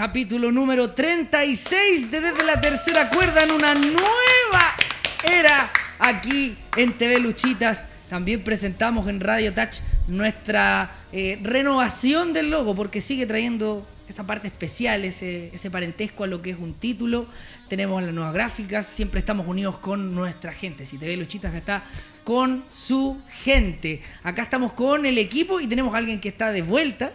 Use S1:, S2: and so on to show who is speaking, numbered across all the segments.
S1: capítulo número 36 de Desde la Tercera Cuerda en una nueva era aquí en TV Luchitas. También presentamos en Radio Touch nuestra eh, renovación del logo porque sigue trayendo esa parte especial, ese, ese parentesco a lo que es un título. Tenemos las nuevas gráficas, siempre estamos unidos con nuestra gente. Si TV Luchitas está con su gente. Acá estamos con el equipo y tenemos a alguien que está de vuelta.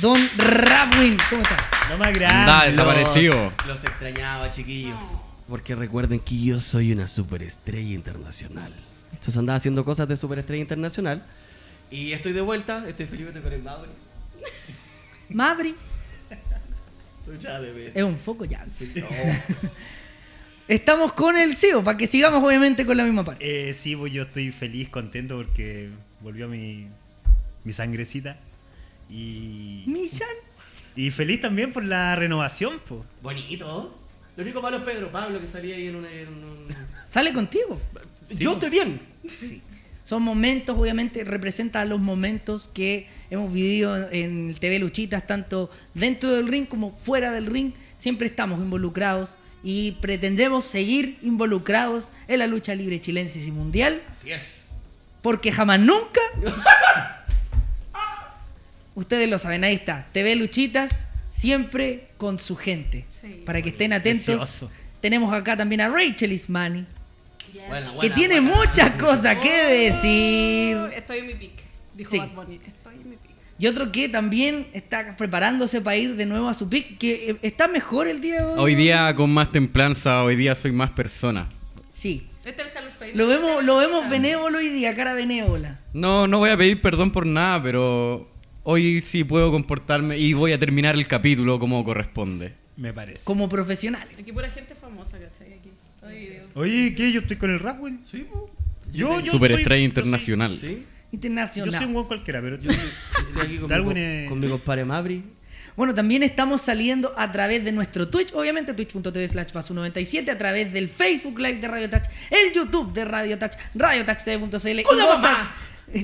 S1: Don Rapwin, ¿cómo está?
S2: No más grande.
S3: Da desaparecido.
S4: Los, los extrañaba, chiquillos. Porque recuerden que yo soy una superestrella internacional. Entonces andaba haciendo cosas de superestrella internacional. Y estoy de vuelta, estoy feliz estoy con el Ya, bebé.
S1: es un foco ya. Estamos con el CEO, para que sigamos obviamente con la misma parte.
S2: Eh, sí, pues yo estoy feliz, contento porque volvió mi, mi sangrecita. Y,
S1: Millán.
S2: y feliz también por la renovación, pues.
S4: Bonito. Lo único malo es Pedro Pablo que salía ahí en, una, en un...
S1: Sale contigo.
S4: yo estoy bien.
S1: Son momentos, obviamente, representa los momentos que hemos vivido en el TV Luchitas, tanto dentro del ring como fuera del ring. Siempre estamos involucrados y pretendemos seguir involucrados en la lucha libre chilensis y mundial,
S4: Así es.
S1: porque jamás nunca. Ustedes lo saben, ahí está. TV Luchitas, siempre con su gente.
S5: Sí.
S1: Para que estén atentos.
S2: Precioso.
S1: Tenemos acá también a Rachel Ismani,
S4: Buena,
S1: que tiene
S4: buena.
S1: muchas cosas que decir.
S5: Oh, Estoy en mi pick, dijo
S1: Sí.
S5: Bad Bunny. Estoy en mi pick.
S1: Y otro que también está preparándose para ir de nuevo a su pick, que eh, está mejor el día de hoy.
S3: Hoy día con más templanza, hoy día soy más persona.
S1: Sí.
S5: Este es el.
S1: Lo vemos, lo vemos benévolo hoy día, cara benévola.
S3: No, no voy a pedir perdón por nada, pero hoy sí puedo comportarme y voy a terminar el capítulo como corresponde.
S2: Me parece.
S1: Como profesionales.
S5: Aquí pura gente famosa, ¿cachai? Aquí.
S2: Oye, ¿qué? Yo estoy con el rap, güey.
S4: Sí, po.
S2: Yo, yo
S3: Superestrella
S2: soy-
S3: internacional.
S4: Sí.
S2: Yo soy,
S1: Internacional.
S2: yo soy un buen cualquiera, pero
S4: Yo estoy, aquí con,
S2: Darwin
S4: mi, co-
S2: es-
S4: con mi compadre Mavri.
S1: Bueno, también estamos saliendo a través de nuestro Twitch, obviamente twitch.tv slash fasu97, a través del Facebook Live de Radio Touch, el YouTube de Radio Touch, radiotouchtv.cl.
S4: ¡Con la
S1: Goza-
S4: mamá!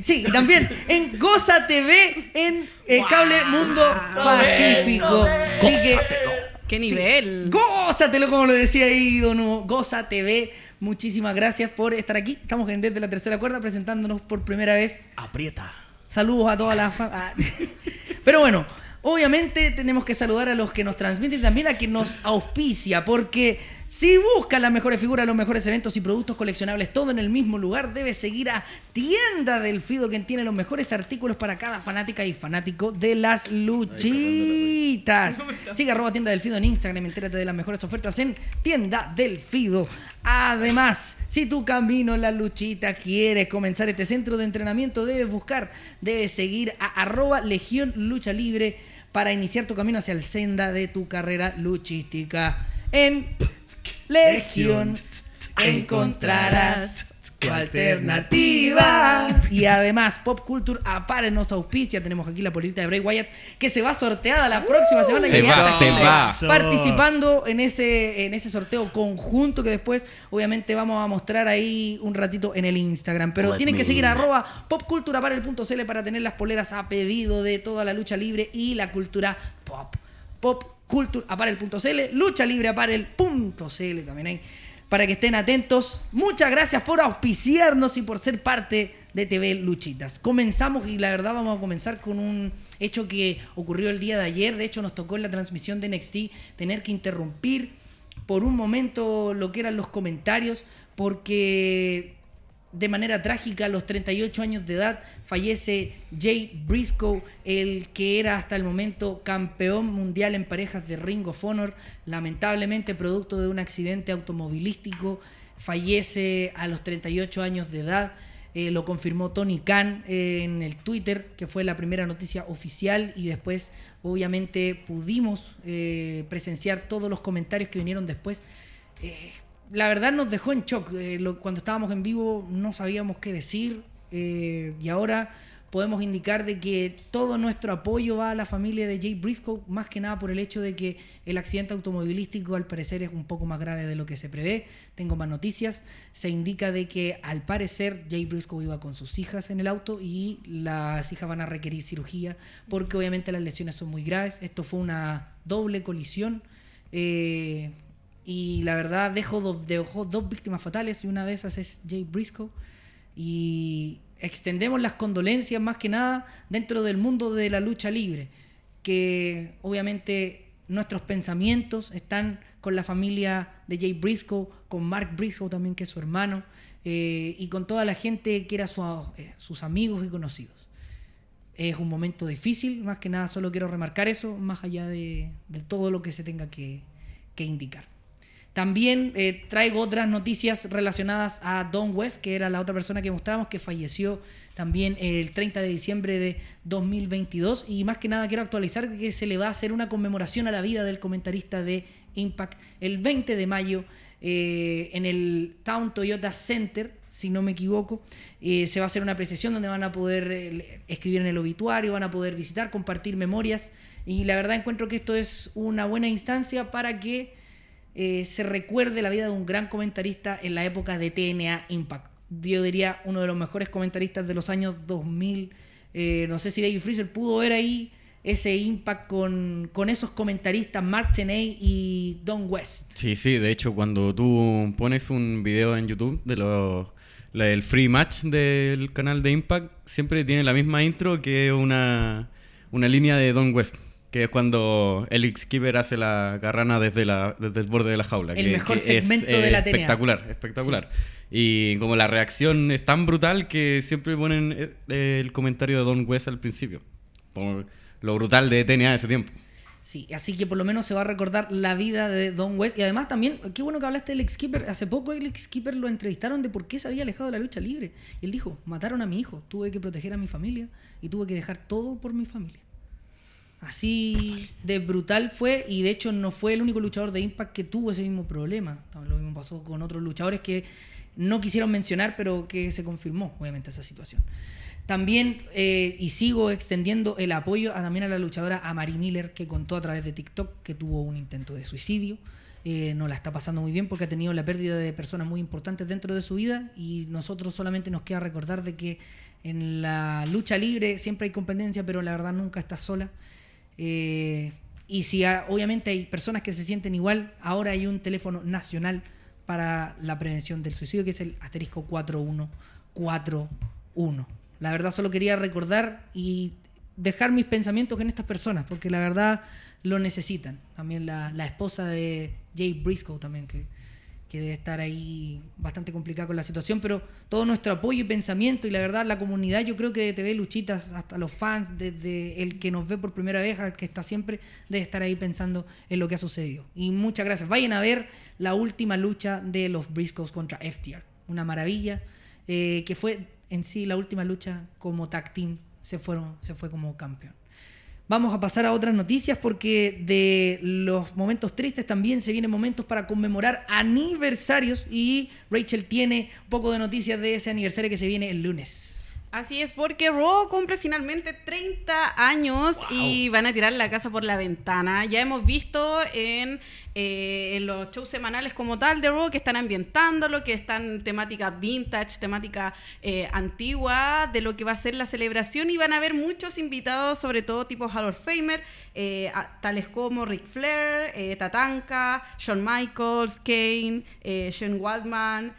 S1: Sí, y también en Goza TV en eh, Cable Mundo Pacífico. Así que
S5: ¡Qué
S1: Sí.
S5: nivel!
S1: Gózatelo, como lo decía ahí, Don Hugo. Goza TV. Muchísimas gracias por estar aquí. Estamos en Desde la Tercera Cuerda presentándonos por primera vez.
S4: Aprieta.
S1: Saludos a toda la fa- ah. Pero bueno, obviamente tenemos que saludar a los que nos transmiten y también a quien nos auspicia, porque si buscas las mejores figuras, los mejores eventos y productos coleccionables, todo en el mismo lugar, debes seguir a Tienda del Fido, quien tiene los mejores artículos para cada fanática y fanático de las luchitas. Sigue arroba Tienda del Fido en Instagram, entérate de las mejores ofertas en Tienda del Fido. Además, si tu camino en la luchita quieres comenzar este centro de entrenamiento, debes buscar, debes seguir a arroba Legión Lucha Libre para iniciar tu camino hacia el senda de tu carrera luchística. En Legión encontrarás tu alternativa. Y además, Pop Culture Apare nos auspicia. Tenemos aquí la polita de Bray Wyatt que se va sorteada la próxima semana.
S3: Se
S1: que
S3: va, se va.
S1: Participando en ese, en ese sorteo conjunto que después, obviamente, vamos a mostrar ahí un ratito en el Instagram. Pero
S4: Let
S1: tienen que seguir arroba popculturaparel.cl para tener las poleras a pedido de toda la lucha libre y la cultura pop. Popculturaparel.cl, luchalibreaparel.cl también hay para que estén atentos. Muchas gracias por auspiciarnos y por ser parte de TV Luchitas. Comenzamos y la verdad vamos a comenzar con un hecho que ocurrió el día de ayer. De hecho nos tocó en la transmisión de NXT tener que interrumpir por un momento lo que eran los comentarios porque de manera trágica a los 38 años de edad fallece Jay Briscoe, el que era hasta el momento campeón mundial en parejas de Ring of Honor, lamentablemente producto de un accidente automovilístico, fallece a los 38 años de edad. Eh, lo confirmó Tony Khan eh, en el Twitter, que fue la primera noticia oficial, y después, obviamente, pudimos eh, presenciar todos los comentarios que vinieron después. La verdad nos dejó en shock. Eh, cuando estábamos en vivo no sabíamos qué decir, eh, y ahora podemos indicar de que todo nuestro apoyo va a la familia de Jay Briscoe, más que nada por el hecho de que el accidente automovilístico al parecer es un poco más grave de lo que se prevé. Tengo más noticias. Se indica de que al parecer Jay Briscoe iba con sus hijas en el auto y las hijas van a requerir cirugía porque obviamente las lesiones son muy graves. Esto fue una doble colisión. eh, y la verdad dejó dos, dejó dos víctimas fatales y una de esas es Jay Briscoe. Y extendemos las condolencias más que nada dentro del mundo de la lucha libre, que obviamente nuestros pensamientos están con la familia de Jay Briscoe, con Mark Briscoe también, que es su hermano, eh, y con toda la gente que era su- eh, sus amigos y conocidos. Es un momento difícil, más que nada solo quiero remarcar eso, más allá de, de todo lo que se tenga que, que indicar. También eh, traigo otras noticias relacionadas a Don West, que era la otra persona que mostramos, que falleció también el 30 de diciembre de 2022. Y más que nada quiero actualizar que se le va a hacer una conmemoración a la vida del comentarista de Impact el 20 de mayo eh, en el Town Toyota Center, si no me equivoco. Eh, se va a hacer una apreciación donde van a poder eh, escribir en el obituario, van a poder visitar, compartir memorias. Y la verdad encuentro que esto es una buena instancia para que eh, se recuerde la vida de un gran comentarista en la época de TNA Impact. Yo diría uno de los mejores comentaristas de los años 2000. Eh, no sé si David Freezer pudo ver ahí ese Impact con, esos comentaristas, Mark Tenay y Don West.
S3: Sí, sí, de hecho cuando tú pones un video en YouTube de free match del canal de Impact, siempre tiene la misma intro que una, una línea de Don West, que es cuando el Skipper hace la carrana desde, la, desde el borde de la jaula.
S1: El
S3: que-
S1: mejor
S3: que es,
S1: segmento de la TNA.
S3: Espectacular, espectacular. Y como la reacción es tan brutal que siempre ponen eh, eh, el comentario de Don West al principio. Por lo brutal de TNA de ese tiempo.
S1: Sí, así que por lo menos se va a recordar la vida de Don West. Y además también, qué bueno que hablaste del ex Skipper. Hace poco el ex Skipper lo entrevistaron de por qué se había alejado de la lucha libre. Y él dijo, mataron a mi hijo, tuve que proteger a mi familia y tuve que dejar todo por mi familia. Así de brutal fue y de hecho no fue el único luchador de Impact que tuvo ese mismo problema. Lo mismo pasó con otros luchadores que no quisieron mencionar, pero que se confirmó, obviamente, esa situación. También, eh, y sigo extendiendo el apoyo también a la luchadora Amari Miller, que contó a través de TikTok que tuvo un intento de suicidio. Eh, no la está pasando muy bien porque ha tenido la pérdida de personas muy importantes dentro de su vida y nosotros solamente nos queda recordar de que en la lucha libre siempre hay competencia, pero la verdad nunca estás sola. Eh, y si obviamente hay personas que se sienten igual, ahora hay un teléfono nacional para la prevención del suicidio, que es el asterisco 4141. La verdad solo quería recordar y dejar mis pensamientos en estas personas, porque la verdad lo necesitan. También la, la esposa de Jay Briscoe también, que, que debe estar ahí bastante complicada con la situación, pero todo nuestro apoyo y pensamiento y la verdad la comunidad, yo creo que de TV Luchitas, hasta los fans, desde el que nos ve por primera vez al que está siempre, debe estar ahí pensando en lo que ha sucedido. Y muchas gracias. Vayan a ver la última lucha de los Briscoes contra FTR. Una maravilla, eh, que fue en sí la última lucha como tag team, se, fueron, se fue como campeón. Vamos a pasar a otras noticias porque de los momentos tristes también se vienen momentos para conmemorar aniversarios y Rachel tiene poco de noticias de ese aniversario que se viene el lunes.
S5: Así es, porque Raw cumple finalmente 30 años y van a tirar la casa por la ventana. Ya hemos visto en, eh, en los shows semanales como tal de Raw que están ambientándolo, que están temática vintage, temática eh, antigua de lo que va a ser la celebración y van a haber muchos invitados, sobre todo tipo Hall of Famer, eh, a- tales como Ric Flair, eh, Tatanka, Shawn Michaels, Kane, eh, Shane Waldman,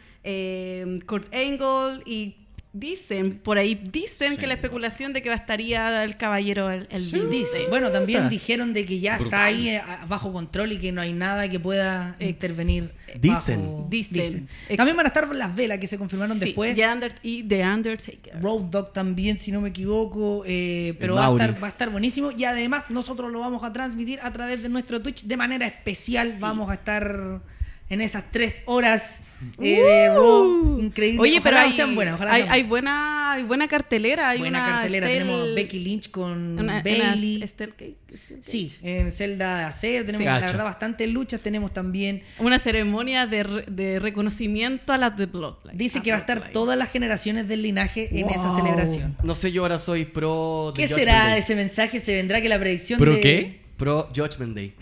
S5: Kurt Angle y Dicen, por ahí dicen que la especulación de que va a estaría el caballero el, el Vince.
S1: Dice. Bueno, también dijeron de que ya está ahí eh, bajo control y que no hay nada que pueda
S5: Ex-
S1: intervenir.
S4: Dicen.
S1: bajo-
S5: Dicen.
S1: También van a estar las velas que se confirmaron
S5: Sí,
S1: después.
S5: The Under- y The Undertaker.
S1: Road Dog también, si no me equivoco, eh, pero va a, estar, va a estar buenísimo y además nosotros lo vamos a transmitir a través de nuestro Twitch de manera especial.
S5: Sí.
S1: Vamos a estar en esas tres horas eh, de Raw. Increíble.
S5: Oye, pero hay,
S1: sean buenas. ojalá
S5: hay,
S1: sean
S5: hay
S1: buenas.
S5: buena buena cartelera. Hay
S1: Buena
S5: una
S1: cartelera.
S5: Estel-
S1: Tenemos Becky Lynch con
S5: una-
S1: Bailey.
S5: una Estel Cake- Estel Cake.
S1: Sí, en Zelda AC tenemos la
S4: Cacha.
S1: verdad bastantes luchas. Tenemos también.
S5: Una ceremonia de, re- de reconocimiento a las de Bloodline.
S1: Dice que va a estar
S5: Bloodline.
S1: todas las generaciones del linaje en esa celebración.
S4: No sé, yo ahora soy pro.
S1: ¿Qué será
S4: Day.
S1: ese mensaje? ¿Se vendrá que la predicción
S3: ¿Pero
S1: de.
S3: qué?
S4: Pro Judgment Day.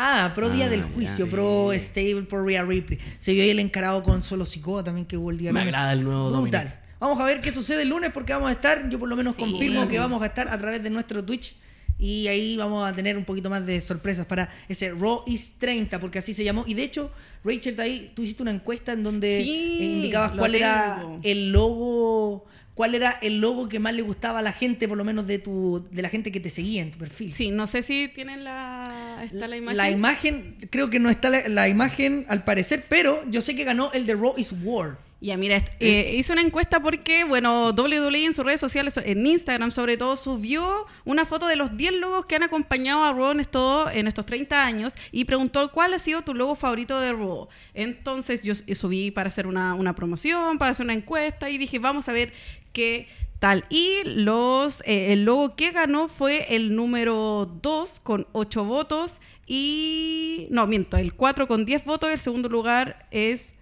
S1: Ah, pro Día
S3: Ah,
S1: del Juicio, pro Stable, pro Rhea Ripley. Se vio ahí el encarado con Solo Sikoa también que hubo el día
S4: Me
S1: lunes.
S4: agrada el nuevo
S1: Brutal.
S4: Dominic.
S1: Vamos a ver qué sucede el lunes porque vamos a estar, yo por lo menos
S5: Sí.
S1: confirmo que vamos a estar a través de nuestro Twitch y ahí vamos a tener un poquito más de sorpresas para ese Raw is 30 porque así se llamó. Y de hecho, Rachel, ahí tú hiciste una encuesta en donde
S5: Sí,
S1: eh, indicabas cuál era el logo, cuál era el logo que más le gustaba a la gente, por lo menos de tu de la gente que te seguía en tu perfil.
S5: Sí, no sé si tienen la. Está la imagen.
S1: La imagen, creo que no está la, la imagen al parecer, pero yo sé que ganó el de Raw is War.
S5: Ya, mira, eh, hice una encuesta porque, bueno, WWE en sus redes sociales, en Instagram sobre todo, subió una foto de los 10 logos que han acompañado a Raw en, esto- en estos 30 años y preguntó cuál ha sido tu logo favorito de Raw. Entonces yo s- subí para hacer una, una promoción, para hacer una encuesta y dije, vamos a ver qué tal. Y los, eh, el logo que ganó fue el número 2 con 8 votos y... No, miento, el 4 con 10 votos, el segundo lugar es...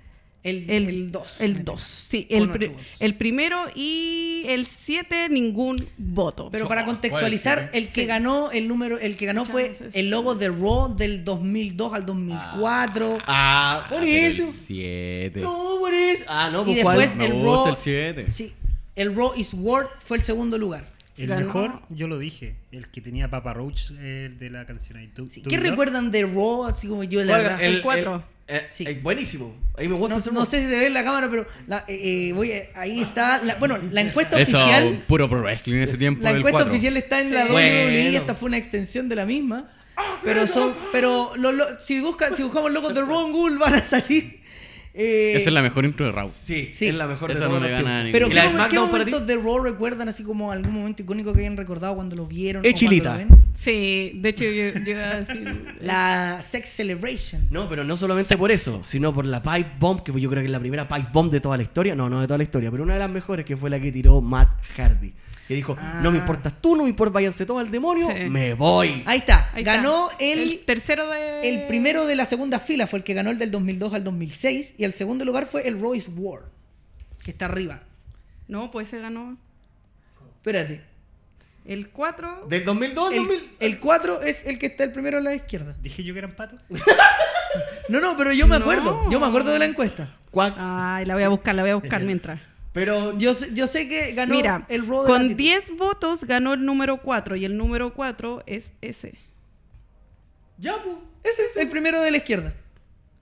S1: El,
S5: El-
S1: el 2.
S5: El 2, sí. El, pri-
S1: votos.
S5: el primero y el 7, ningún voto.
S1: Pero para contextualizar, el que
S5: Sí.
S1: ganó el número, el que ganó fue el logo de Raw del 2002 al 2004.
S4: Ah, por eso.
S3: 7.
S4: No, por eso. Ah, no,
S1: y
S4: pues ¿cuál?
S1: después el Raw.
S3: el siete.
S1: Sí, el Raw is War fue el segundo lugar.
S2: El
S5: Ganó.
S2: mejor, yo lo dije, el que tenía Papa Roach, el de la canción ahí. ¿Tú-
S1: Sí, ¿Qué recuerdan de Raw? Así como yo, la verdad.
S5: El cuatro.
S4: eh,
S1: Sí.
S4: eh, buenísimo. A mí me gusta
S1: No, sé si se ve en la cámara, pero la- eh, eh, voy a- ahí está. la- bueno, la encuesta
S3: Eso,
S1: oficial.
S3: puro pro wrestling en ese tiempo.
S1: La
S3: del
S1: encuesta
S3: 4.
S1: oficial está en la. WWE,
S4: Bueno.
S1: esta fue una extensión de la misma. Pero son, pero lo- lo- si buscan, si buscamos logos de Raw Google van a salir. Eh,
S3: Esa es la mejor intro de Raw.
S4: Sí,
S1: Sí.
S4: es la mejor de
S3: Esa
S4: todos
S3: no le gana a
S1: pero
S4: ¿Y
S1: ¿qué,
S4: de
S1: qué
S4: SmackDown para ti?
S1: momentos de Raw recuerdan así como algún momento icónico que hayan recordado cuando lo vieron? O cuando
S4: Chilita.
S1: lo ven?
S5: Sí, de hecho yo, yo iba a decir...
S1: La Sex Celebration.
S4: No, pero no solamente por eso, sino por la pipe bomb, que yo creo que es la primera pipe bomb de toda la historia. No, no de toda la historia, pero una de las mejores que fue la que tiró Matt Hardy. Que dijo,
S1: Ah.
S4: no me importas tú, no me importa, váyanse todos al demonio,
S5: Sí.
S4: me voy.
S1: Ahí está.
S5: Ahí está.
S1: ganó el,
S5: tercero de...
S1: el primero de la segunda fila, fue el que ganó el del 2002 al 2006. Y el segundo lugar fue el Royce War, que está arriba.
S5: No, pues se ganó
S1: Espérate.
S5: el 4.
S4: Del 2002 al
S1: El,
S4: 2000.
S1: el 4 es el que está el primero a la izquierda.
S2: Dije yo que eran patos.
S1: No, no, pero yo me
S5: No.
S1: acuerdo. Yo me acuerdo de la encuesta.
S5: Ay, la voy a buscar, la voy a buscar mientras.
S4: Pero
S1: Yo sé, yo sé que ganó
S5: Mira,
S1: el Raw de
S5: con
S1: latitud.
S5: 10 votos ganó el número 4 y el número 4 es ese.
S4: ya, pues.
S1: Ese es el primero de la izquierda.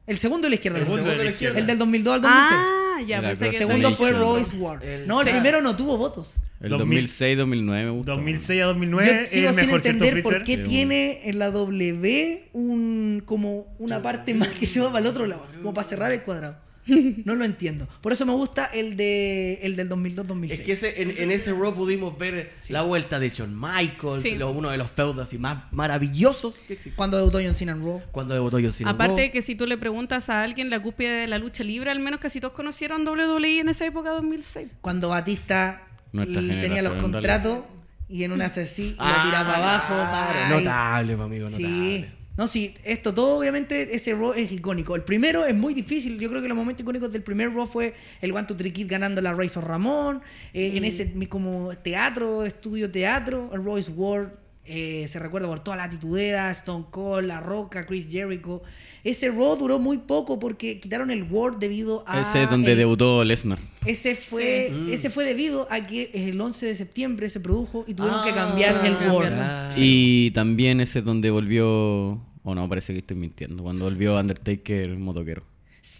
S1: El segundo de la izquierda.
S2: Segundo
S1: el,
S2: de la izquierda.
S1: el del 2002 al 2006.
S5: Ah, ya, pensé
S1: el
S5: que
S1: segundo fue. Royce War.
S4: El-
S1: no, el
S5: Sí.
S1: primero no tuvo votos.
S3: El
S2: 2000.
S3: 2006-2009 me gusta.
S2: 2006 a
S1: Yo
S2: 2009 es
S1: sigo
S2: el
S1: sin
S2: mejor, ¿cierto,
S1: entender por
S2: Freezer?
S1: qué
S3: Sí,
S1: tiene en la W un como una parte más que se va para el otro lado, así como para cerrar el cuadrado. No lo entiendo. Por eso me gusta el de el del 2002-2006.
S4: Es que ese, en, en ese Raw pudimos ver la vuelta de Shawn Michaels,
S5: Sí.
S4: lo- uno de los feudos así más maravillosos que existen.
S1: Cuando debutó John Cena en Raw.
S4: Cuando debutó John Cena. en
S5: Aparte de que si tú le preguntas a alguien la cúspide de la lucha libre, al menos casi todos conocieron WWE en esa época 2006.
S1: Cuando Batista tenía los contratos y en una y
S4: Ah,
S1: la tiraba abajo. para.
S4: Notable, amigo, notable.
S1: Sí. No, sí, esto todo obviamente ese Raw es icónico. El primero es muy difícil. Yo creo que los momentos icónicos del primer Raw fue el One Kid ganando la Razor Ramón. eh, En ese mi- como teatro, estudio teatro, el Royce Ward. Eh, se recuerda por toda la titudera, Stone Cold, La Roca, Chris Jericho. Ese Raw duró muy poco porque quitaron el Ward debido a.
S3: Ese es donde
S1: el-
S3: debutó Lesnar.
S1: ese fue,
S4: Sí.
S1: ese fue debido a que el 11 de septiembre se produjo y tuvieron
S4: Ah,
S1: que cambiar el
S4: ah.
S3: Y también ese es donde volvió. O no, parece que estoy mintiendo. Cuando volvió Undertaker motoquero.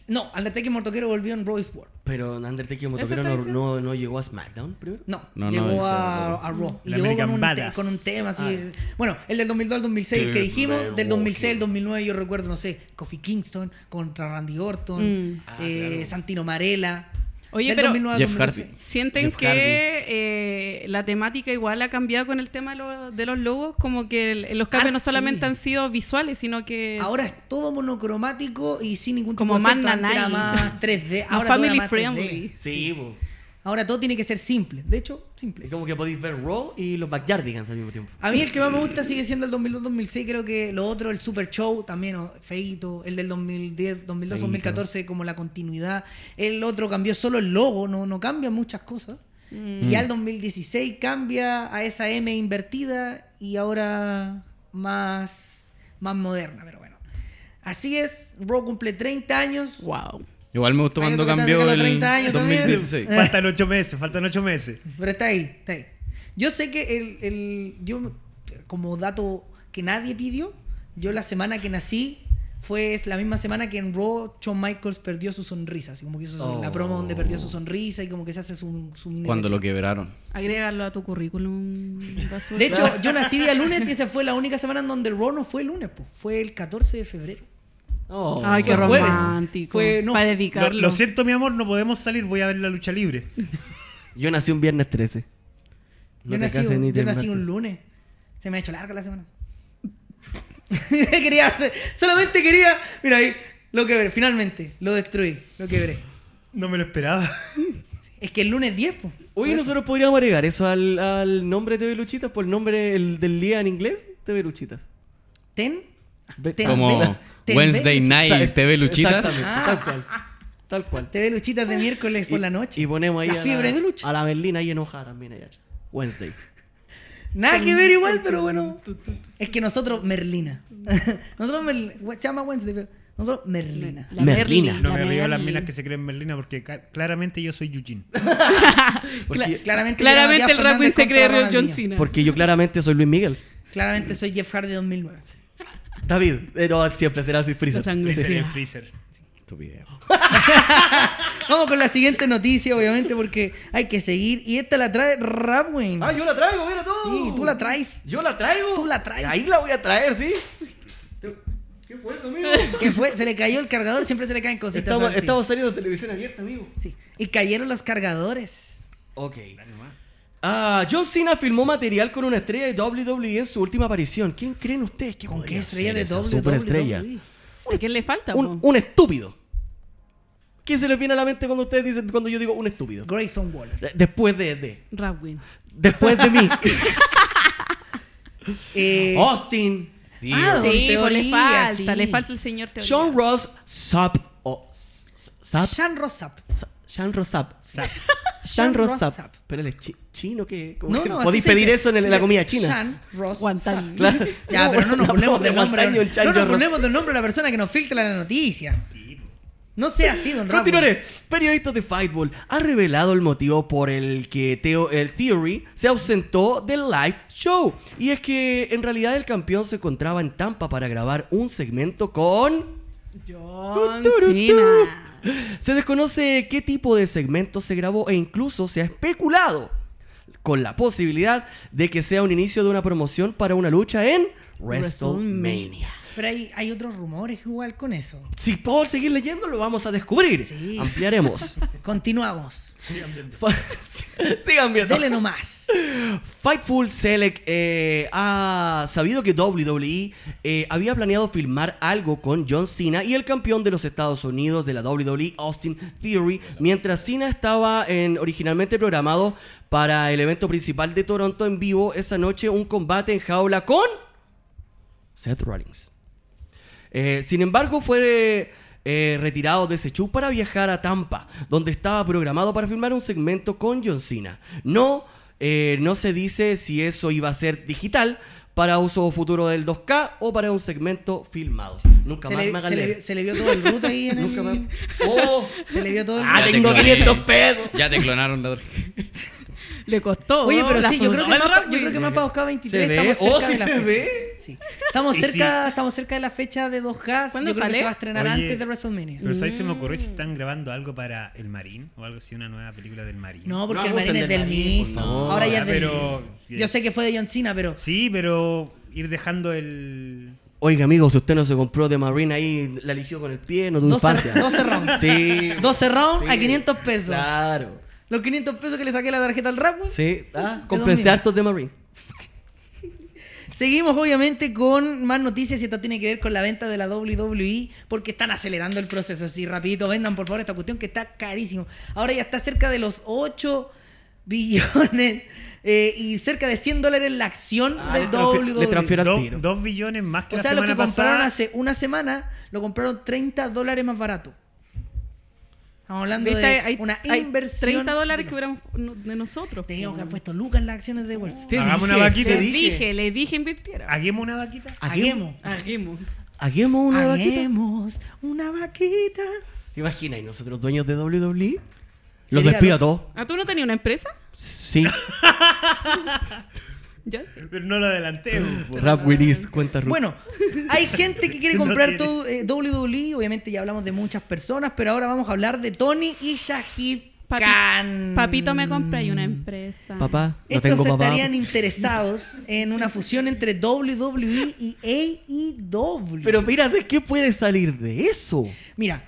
S1: No, Undertaker Mortoquero volvió en Royce Ward.
S4: Pero Undertaker
S5: ¿Eso
S4: Motoquero no, no, no llegó a SmackDown primero.
S1: No,
S3: No, no,
S1: llegó a, Raw. Y llegó con un, te- con un tema así.
S4: Ah.
S1: Bueno, el del 2002 al 2006 que dijimos.
S4: man,
S1: Del 2006 al
S4: walking.
S1: 2009 yo recuerdo, no sé, Kofi Kingston contra Randy Orton.
S5: Mm.
S4: Ah,
S1: eh,
S4: claro.
S1: Santino Marella.
S5: Oye,
S1: Del
S5: pero
S1: 2009 al
S3: Jeff
S1: 2012.
S3: Hardy.
S5: ¿Sienten
S4: Jeff
S5: que
S4: Hardy.
S5: eh, la temática igual ha cambiado con el tema de, lo- de los logos? Como que el- los cambios
S1: Ah,
S5: no solamente
S1: sí.
S5: han sido visuales, sino que...
S1: Ahora es todo monocromático y sin ningún tipo
S5: Como
S1: de
S5: más
S1: efecto.
S5: Nanay.
S1: más 3D.
S5: más
S1: Ahora
S5: family
S1: más 3D.
S5: friendly.
S4: Sí, po.
S1: Ahora todo tiene que ser simple. De hecho, simple.
S4: Es como que podéis ver Raw y los Backyardigans al mismo tiempo.
S1: A mí el que más me gusta sigue siendo el 2002-2006. Creo que lo otro, el Super Show, también, feito. El del 2010, 2002-2014, como la continuidad. El otro cambió solo el logo, no, no cambia muchas cosas. Y ya el 2016 cambia a esa M invertida y ahora más, más moderna, pero bueno. Así es, Raw cumple 30 años.
S5: Wow.
S3: Igual me gustó
S1: Ay,
S3: cuando
S1: ¿no te
S3: cambió el
S1: los 30 años también?
S3: 2016.
S2: Faltan ocho meses, faltan ocho meses.
S1: Pero está ahí, está ahí. Yo sé que el, el- yo como dato que nadie pidió, yo la semana que nací fue es la misma semana que en Raw Shawn Michaels perdió su sonrisa, así como que hizo su- la promo donde perdió su sonrisa y como que se hace su, su
S3: Cuando lo quebraron.
S5: Agrégalo a tu currículum.
S1: De hecho, yo nací día lunes y esa fue la única semana en donde Raw no fue el lunes, pues, fue el 14 de febrero.
S4: Oh.
S5: Ay, qué romántico.
S1: Fue- no,
S5: para
S1: lo-
S2: Lo,
S5: dedicarlo.
S2: lo siento, mi amor, no podemos salir, voy a ver la lucha libre.
S4: Yo nací un viernes 13. No
S1: yo
S4: te
S1: nací, un, yo nací un lunes. Se me ha hecho larga la semana. quería hacer- solamente quería. Mira ahí, lo quebré, finalmente, lo destruí, lo quebré.
S2: No me lo esperaba.
S1: Es que el lunes 10, pues.
S4: Oye, nosotros podríamos agregar eso al, al nombre de TV Luchitas por el nombre el- del día en inglés, TV Luchitas.
S1: Ten.
S3: Como Wednesday Night TV Luchitas.
S1: Ah.
S4: tal cual. Tal cual.
S1: TV Luchitas de miércoles por
S4: Y-
S1: la noche.
S4: Y ponemos ahí
S1: La
S4: a
S1: fiebre de lucha.
S4: A la Berlina ahí enojada también allá. Wednesday.
S1: Nada que ver igual, pero bueno. Es que nosotros, Merlina. nosotros, se llama Wednesday, pero nosotros, Merlina.
S5: La
S4: Merlina.
S5: Merlin,
S2: No
S5: la
S2: me río de las minas que se creen Merlina porque claramente yo soy Eugene.
S1: Claramente,
S5: Claramente el
S1: Fernández
S5: se cree John. Cena.
S4: porque yo claramente soy Luis Miguel.
S1: Claramente soy Jeff Hardy 2009.
S4: David, pero siempre será así Freezer.
S5: La sangre.
S2: Freezer
S5: Sí.
S2: es Freezer.
S3: Estupidez.
S1: Vamos con la siguiente noticia, obviamente, porque hay que seguir. Y esta la trae Rapwin.
S4: Ah, yo la traigo, mira tú.
S1: Sí, tú la traes.
S4: Yo la traigo.
S1: Tú la traes.
S4: Ahí la voy a traer, sí. ¿Qué fue eso, amigo?
S1: ¿Qué fue? Se le cayó el cargador, siempre se le caen cositas.
S4: Estamos, saliendo de televisión abierta, amigo.
S1: Sí. Y cayeron los cargadores.
S4: Ok. Ah, John Cena filmó material con una estrella de WWE en su última aparición. ¿Quién creen ustedes que
S1: ¿Con qué estrella de WWE?
S4: superestrella?
S5: ¿A quién le falta?
S4: Un, estúpido. ¿Quién se les viene a la mente cuando ustedes dicen cuando yo digo un estúpido?
S1: Grayson Waller.
S4: De- Después de, de
S5: Rapwin.
S4: después de mí.
S1: Eh,
S4: Austin. Sí.
S1: Ah,
S5: Sí, pues le falta,
S1: sí.
S5: le falta el señor Teoría.
S4: Sean Ross Sapp. o S- S- Sapp.
S1: Sean Rossap.
S4: Sa- Sean Ross Sapp.
S2: Sa-
S4: Sean Ross
S1: Ross
S4: Sapp.
S1: Sapp.
S4: Pero él es chi- chino que ¿cómo
S1: No,
S4: que
S1: no,
S4: podéis
S1: se
S4: pedir
S1: dice.
S4: eso en, la comida china.
S5: Guantán.
S1: Sapp.
S4: Claro.
S1: Ya, pero no nos ponemos
S4: de
S1: nombre. No nos ponemos del nombre de la persona que nos filtra la noticia. No sea así, don Ramón.
S4: Continuaré. Periodista de Fightball ha revelado el motivo por el que Theo, el Theory se ausentó del live show. Y es que en realidad el campeón se encontraba en Tampa para grabar un segmento con...
S5: John. Cena.
S4: Se desconoce qué tipo de segmento se grabó e incluso se ha especulado con la posibilidad de que sea un inicio de una promoción para una lucha en WrestleMania.
S1: Pero hay, hay otros rumores igual con eso.
S4: Si puedo seguir leyendo, lo vamos a descubrir.
S1: Sí.
S4: Ampliaremos.
S1: Continuamos.
S4: Sigan viendo.
S1: Dele nomás.
S4: Fightful Select eh, ha sabido que WWE eh, había planeado filmar algo con John Cena y el campeón de los Estados Unidos de la WWE, Austin Theory, mientras Cena estaba en, originalmente programado para el evento principal de Toronto en vivo esa noche, un combate en jaula con Seth Rollins. Eh, sin embargo, fue eh, retirado de ese show para viajar a Tampa, donde estaba programado para filmar un segmento con John Cena. No, eh, no se dice si eso iba a ser digital para uso futuro del 2K o para un segmento filmado. Nunca
S1: Se
S4: más
S1: le,
S4: me
S1: se, le, se le vio todo el root ahí en
S4: Nunca más.
S1: el...
S4: Oh,
S1: Se le vio todo el
S4: ah, tengo
S3: cloné.
S4: 500 pesos.
S3: Ya te clonaron
S5: Le costó.
S1: Oye, pero sí, yo creo, que
S5: sudó
S1: más,
S5: el
S1: pa- yo creo que más para 2K23
S4: ¿Se ve?
S1: estamos cerca
S4: Oh, sí
S1: de la
S4: se
S1: fecha.
S4: ve.
S1: Sí. Estamos cerca, estamos cerca de la fecha de 2K.
S5: ¿Cuándo
S1: Yo creo que
S5: sale?
S1: se va a estrenar
S2: Oye,
S1: antes de WrestleMania.
S2: Pero ¿sabes? se me ocurrió si están grabando algo para El Marín o algo así, una nueva película del Marín.
S1: No, porque
S4: No
S1: el Marín es
S4: del
S1: mismo. Ahora ya es
S2: Ya,
S1: del
S2: pero-
S1: mismo. Yo sé que fue de John Cena, pero
S2: Sí, pero ir dejando el...
S4: Oiga, amigo, si usted no se compró de Marine ahí, la eligió con el pie, no
S1: 12,
S4: infancia.
S1: 12 rounds.
S4: Sí.
S1: 12 rounds a
S4: Sí.
S1: 500 pesos.
S4: Claro.
S1: Los 500 pesos que le saqué la tarjeta al rap,
S4: Sí, ah, compensé hartos de Marine.
S1: Seguimos obviamente con más noticias y esto tiene que ver con la venta de la WWE porque están acelerando el proceso. Así rapidito, vendan por favor esta cuestión que está carísimo. Ahora ya está cerca de los 8 billones eh, y cerca de 100 dólares la acción
S4: Ah,
S1: de WWE.
S4: le transfiero al
S2: Dos,
S4: tiro.
S2: dos billones más que
S1: O
S2: la
S1: sea, lo que compraron hace una semana lo compraron 30 dólares más barato. Estamos hablando
S5: ¿Viste?
S1: de
S5: Hay,
S1: una
S5: hay
S1: inversión.
S5: 30 dólares que hubiéramos de nosotros.
S1: Teníamos que haber puesto lucas en las acciones de Wall Street.
S2: Hagamos una vaquita.
S5: Les
S4: dije.
S5: dije, les dije invirtiera.
S2: Hagamos una vaquita.
S1: Haguemos.
S5: Hagamos.
S4: Hagamos una vaquita.
S1: Haguemos una vaquita.
S4: ¿Te imaginas? ¿Y nosotros dueños de WWE? Los despido a todos.
S5: ¿Ah, tú no tenías una empresa?
S4: Sí.
S5: Ya sé.
S2: Pero no lo adelanté.
S4: Rap Winis, cuenta Ruth.
S1: Bueno, hay gente que quiere
S2: No
S1: comprar todo, eh, WWE. Obviamente ya hablamos de muchas personas, pero ahora vamos a hablar de Tony y Shahid
S5: Papi-
S1: Khan.
S5: Papito, me compré una empresa.
S4: papá, no
S1: Estos
S4: tengo papá.
S1: estarían interesados en una fusión entre WWE y AEW.
S4: Pero mira, ¿de qué puede salir de eso?
S1: Mira,